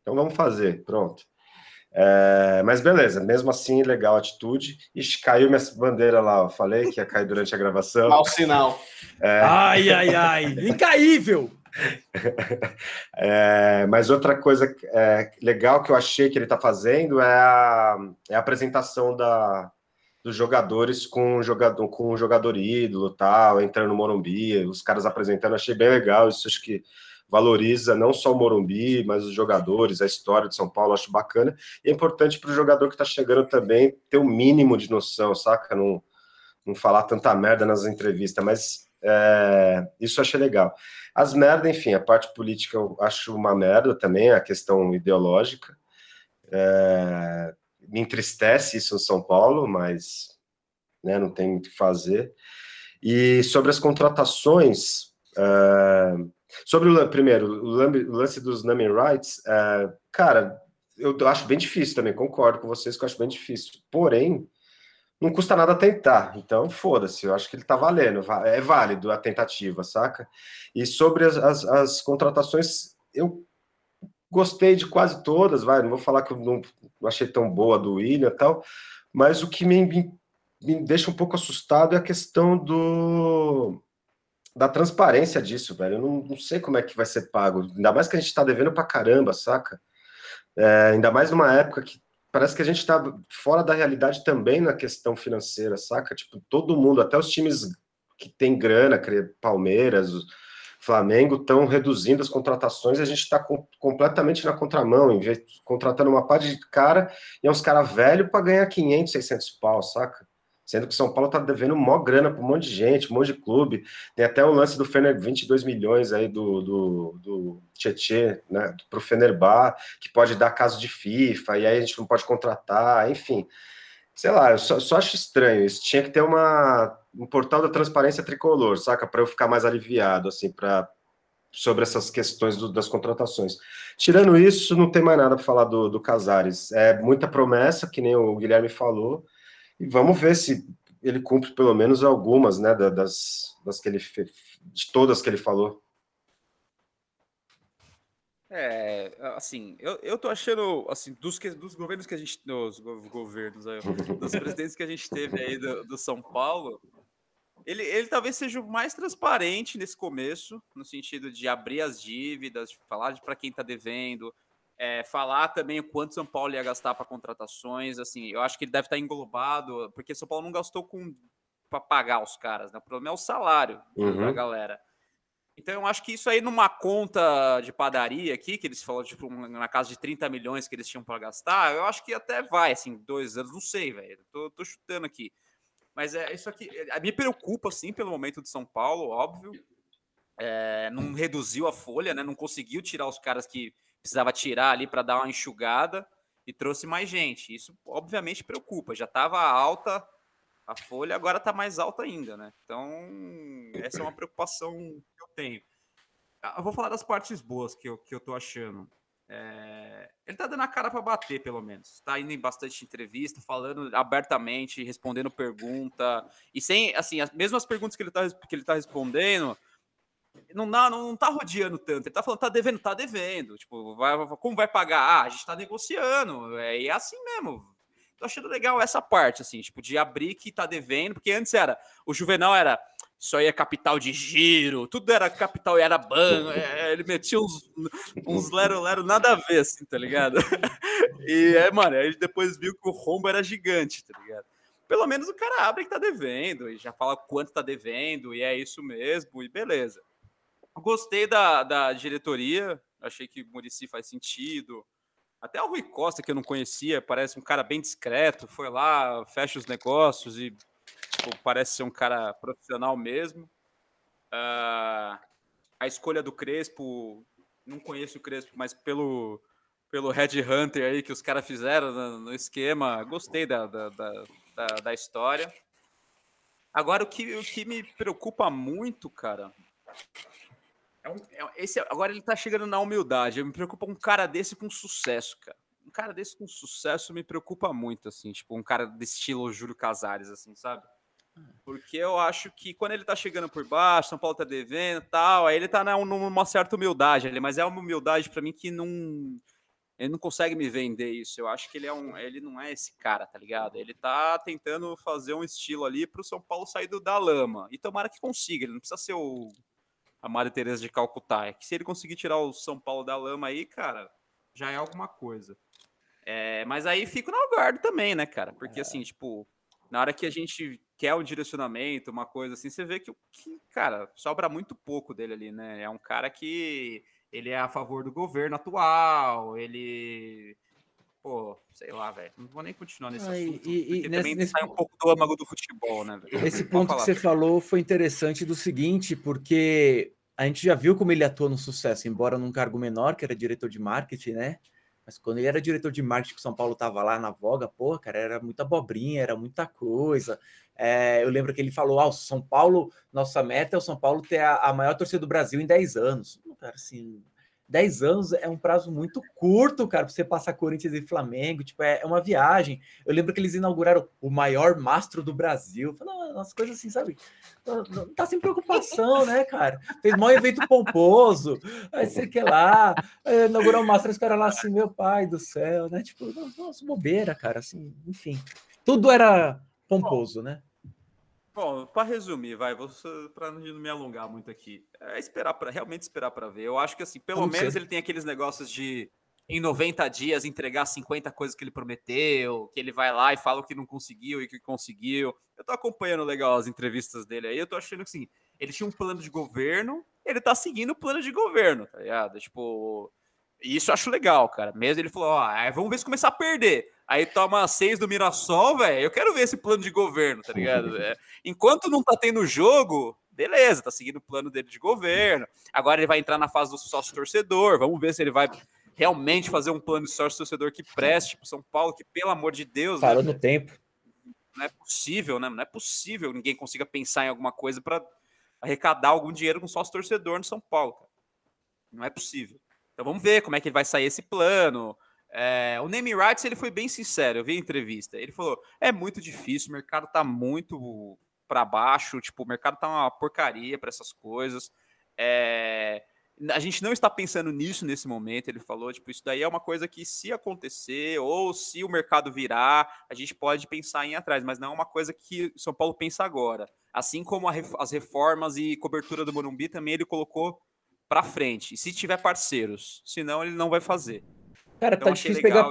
então vamos fazer, pronto. É, mas beleza, mesmo assim, legal a atitude. Ixi, caiu minha bandeira lá, eu falei que ia cair durante a gravação. Mau sinal. É... Ai, ai, ai, incaível! [laughs] é, mas outra coisa é, legal que eu achei que ele está fazendo é a, é a apresentação da, dos jogadores com o jogador, com o jogador ídolo, tal, entrando no Morumbi, os caras apresentando, achei bem legal. Isso acho que valoriza não só o Morumbi, mas os jogadores, a história de São Paulo, acho bacana. E é importante para o jogador que está chegando também ter o um mínimo de noção, saca? Não, não falar tanta merda nas entrevistas, mas é, isso eu achei legal. As merdas, enfim, a parte política eu acho uma merda também, a questão ideológica. É, me entristece isso em São Paulo, mas né, não tem o que fazer. E sobre as contratações, é, Sobre o primeiro, o lance dos naming rights, é, cara, eu acho bem difícil também, concordo com vocês que eu acho bem difícil. Porém, não custa nada tentar. Então, foda-se, eu acho que ele tá valendo, é válido a tentativa, saca? E sobre as, as, as, contratações, eu gostei de quase todas, vai, não vou falar que eu não, não achei tão boa do William e tal, mas o que me, me, me deixa um pouco assustado é a questão do da transparência disso, velho. Eu não, não, sei como é que vai ser pago. Ainda mais que a gente tá devendo pra caramba, saca? É, ainda mais numa época que parece que a gente tá fora da realidade também na questão financeira, saca? Tipo, todo mundo, até os times que tem grana, Palmeiras, Flamengo, estão reduzindo as contratações e a gente está com, completamente na contramão, em vez, contratando uma parte de cara e é uns caras velhos para ganhar 500, 600 pau, saca? Sendo que São Paulo está devendo mó grana para um monte de gente, um monte de clube. Tem até o lance do Fener, 22 milhões aí do, do, do Tietê, né, para o Fenerbah, que pode dar caso de FIFA, e aí a gente não pode contratar, enfim. Sei lá, eu só, só acho estranho isso. Tinha que ter uma, um portal da transparência tricolor, saca? Para eu ficar mais aliviado, assim, para sobre essas questões do, das contratações. Tirando isso, não tem mais nada para falar do, do Casares. É muita promessa, que nem o Guilherme falou, e vamos ver se ele cumpre pelo menos algumas, né, das, das que ele de todas que ele falou. É, assim, eu, eu tô achando, assim, dos, que, dos governos que a gente, dos governos, aí, dos [laughs] presidentes que a gente teve aí do, do São Paulo, ele, ele talvez seja o mais transparente nesse começo, no sentido de abrir as dívidas, falar de para quem tá devendo, é, falar também o quanto São Paulo ia gastar para contratações. Assim, eu acho que ele deve estar englobado, porque São Paulo não gastou com para pagar os caras, né? O problema é o salário uhum. da galera. Então eu acho que isso aí numa conta de padaria aqui, que eles falaram, tipo, na casa de 30 milhões que eles tinham para gastar, eu acho que até vai, assim, dois anos, não sei, velho. Tô, tô, chutando aqui. Mas é isso aqui. É, me preocupa, sim, pelo momento de São Paulo, óbvio. É, não reduziu a folha, né? Não conseguiu tirar os caras que precisava tirar ali para dar uma enxugada e trouxe mais gente. Isso obviamente preocupa. Já estava alta a folha, agora está mais alta ainda, né? Então, essa é uma preocupação que eu tenho. Ah, eu vou falar das partes boas que eu, que eu tô achando. É... Ele tá dando a cara para bater, pelo menos. Tá indo em bastante entrevista, falando abertamente, respondendo pergunta. E sem, assim, as mesmas perguntas que ele tá, que ele tá respondendo, não, não, não tá rodeando tanto. Ele tá falando, tá devendo, tá devendo. Tipo, vai, como vai pagar? Ah, a gente tá negociando. É, é assim mesmo. Tô achando legal essa parte, assim, tipo, de abrir que tá devendo, porque antes era, o Juvenal era, isso aí é capital de giro, tudo era capital e era banco, é, ele metia uns, uns lero-lero nada a ver, assim, tá ligado? [laughs] e é, mano, aí depois viu que o rombo era gigante, tá ligado? Pelo menos o cara abre que tá devendo, e já fala quanto tá devendo, e é isso mesmo, e beleza. Gostei da, da diretoria, achei que o Murici faz sentido. Até o Rui Costa, que eu não conhecia, parece um cara bem discreto, foi lá, fecha os negócios e tipo, parece ser um cara profissional mesmo. Uh, a escolha do Crespo, não conheço o Crespo, mas pelo, pelo Red Hunter aí que os caras fizeram no, no, esquema, gostei da, da, da, da, da história. Agora, o que, o que me preocupa muito, cara. É um, é, esse, agora ele tá chegando na humildade. Me preocupa um cara desse com sucesso, cara. Um cara desse com sucesso me preocupa muito, assim. Tipo, um cara desse estilo Júlio Casares, assim, sabe? Porque eu acho que quando ele tá chegando por baixo, São Paulo tá devendo tal, aí ele tá numa certa humildade ali, mas é uma humildade para mim que não. Ele não consegue me vender isso. Eu acho que ele é um. Ele não é esse cara, tá ligado? Ele tá tentando fazer um estilo ali pro São Paulo sair do, da lama. E tomara que consiga. Ele não precisa ser o. A Maria Tereza de Calcutá. É que se ele conseguir tirar o São Paulo da lama aí, cara, já é alguma coisa. É, mas aí fico no aguardo também, né, cara? Porque assim, tipo, na hora que a gente quer um direcionamento, uma coisa assim, você vê que, que, cara, sobra muito pouco dele ali, né? É um cara que ele é a favor do governo atual, ele. Pô, sei lá, velho. Não vou nem continuar nesse ah, assunto. E, e nesse, também sai um pouco do âmago do futebol, né? Véio? Esse ponto que você falou foi interessante do seguinte, porque a gente já viu como ele atua no sucesso, embora num cargo menor, que era diretor de marketing, né? Mas quando ele era diretor de marketing que São Paulo tava lá na voga, pô, cara, era muita abobrinha, era muita coisa. É, eu lembro que ele falou: ah, o São Paulo, nossa meta é o São Paulo ter a, a maior torcida do Brasil em 10 anos. Cara, assim, 10 anos é um prazo muito curto, cara, para você passar Corinthians e Flamengo. Tipo, é, é, uma viagem. Eu lembro que eles inauguraram o maior mastro do Brasil. Falei, umas coisas assim, sabe? Não, tá sem preocupação, né, cara? Fez maior evento pomposo. Aí sei que lá. Inaugurar o mastro, os caras lá assim, meu pai do céu, né? Tipo, nossa, bobeira, cara. Assim, enfim. Tudo era pomposo, né? Bom, para resumir, vai, para não me alongar muito aqui, é esperar para realmente esperar para ver. Eu acho que assim, pelo Como menos ele tem aqueles negócios de em 90 dias entregar 50 coisas que ele prometeu, que ele vai lá e fala o que não conseguiu e o que conseguiu. Eu tô acompanhando legal as entrevistas dele aí, eu tô achando que assim, ele tinha um plano de governo, ele tá seguindo o plano de governo, tá ligado? Tipo, isso eu acho legal, cara. Mesmo ele falou, ó, vamos ver se começar a perder. Aí toma seis do Mirassol, velho. Eu quero ver esse plano de governo, tá ligado? É, enquanto não tá tendo jogo, beleza, tá seguindo o plano dele de governo. Agora ele vai entrar na fase do sócio torcedor. Vamos ver se ele vai realmente fazer um plano de sócio torcedor que preste pro São Paulo, que pelo amor de Deus. Parou né, no tempo. Não é possível, né? Não é possível ninguém consiga pensar em alguma coisa para arrecadar algum dinheiro com sócio torcedor no São Paulo. Cara. Não é possível. Então vamos ver como é que vai sair esse plano. É, o Name Rights ele foi bem sincero, eu vi a entrevista. Ele falou: é muito difícil, o mercado tá muito para baixo, tipo, o mercado tá uma porcaria para essas coisas. É, a gente não está pensando nisso nesse momento, ele falou, tipo, isso daí é uma coisa que se acontecer ou se o mercado virar, a gente pode pensar em ir atrás, mas não é uma coisa que São Paulo pensa agora. Assim como as reformas e cobertura do Morumbi também ele colocou para frente. E se tiver parceiros, senão ele não vai fazer. Cara, então, tá difícil pegar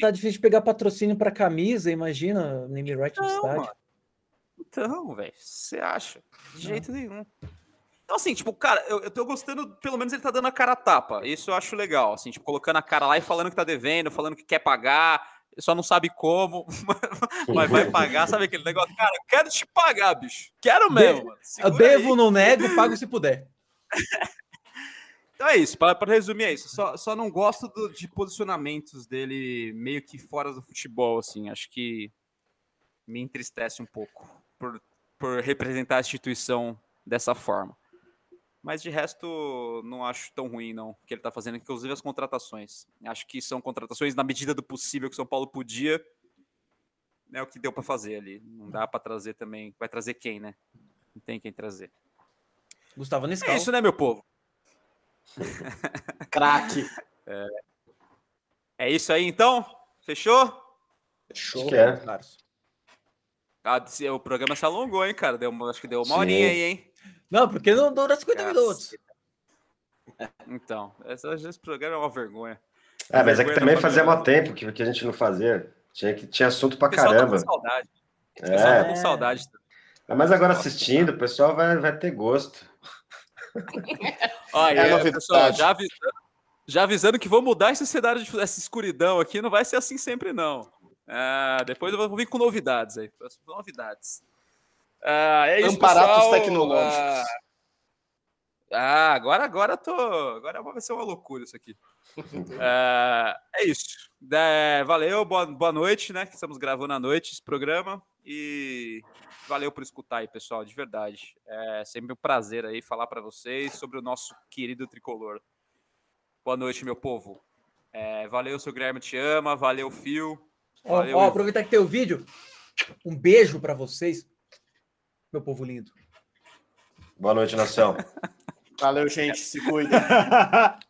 tá difícil pegar patrocínio para camisa, imagina, name right no estádio. Mano. Então, velho, você acha? De não. jeito nenhum. Então, assim, tipo, cara, eu, eu tô gostando, pelo menos ele tá dando a cara a tapa. Isso eu acho legal, assim, tipo, colocando a cara lá e falando que tá devendo, falando que quer pagar, só não sabe como, [laughs] mas vai pagar, sabe aquele negócio? Cara, eu quero te pagar, bicho. Quero mesmo, mano. Eu devo, aí. não nego, pago se puder. [laughs] Então é isso, para resumir é isso. Só, só não gosto do, de posicionamentos dele meio que fora do futebol, assim. Acho que me entristece um pouco por, por representar a instituição dessa forma. Mas de resto, não acho tão ruim, não, que ele está fazendo, inclusive as contratações. Acho que são contratações na medida do possível que o São Paulo podia. É o que deu para fazer ali. Não dá para trazer também. Vai trazer quem, né? Não tem quem trazer. Gustavo Nescau. É isso, né, meu povo? [laughs] Craque. É. é. isso aí, então? Fechou? Fechou. É. Ah, o programa se alongou, hein, cara? Deu, acho que deu uma Sim. horinha aí, hein? Não, porque não dura 50 Caceta. minutos. Então, esse, esse programa é uma vergonha. É, mas é que também fazia mó tempo que, que a gente não fazia. Tinha, que, tinha assunto pra caramba. Tá com saudade. O é. tá com saudade. Mas agora assistindo, o pessoal vai, vai ter gosto. Olha, é pessoal, já avisando, já avisando que vou mudar esse cenário de essa escuridão aqui, não vai ser assim sempre, não. Ah, depois eu vou vir com novidades aí. Novidades. Ah, é isso, Amparatos pessoal. tecnológicos. Ah, ah, agora, agora tô. Agora vai ser uma loucura isso aqui. [laughs] é, é isso. É, valeu, boa, boa noite, né? Que estamos gravando à noite esse programa. E valeu por escutar aí, pessoal, de verdade. É sempre um prazer aí falar para vocês sobre o nosso querido tricolor. Boa noite, meu povo. É, valeu, seu Guilherme te ama. Valeu, Fio. Ó, Valeu, ó, aproveitar que tem o vídeo. Um beijo pra vocês, meu povo lindo. Boa noite, nação. [laughs] Valeu, gente. Se cuida. [laughs]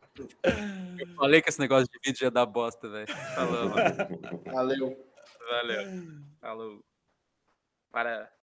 Eu falei que esse negócio de vídeo ia dar bosta, velho. Falou, [laughs] mano. Valeu. Valeu. Falou. Para.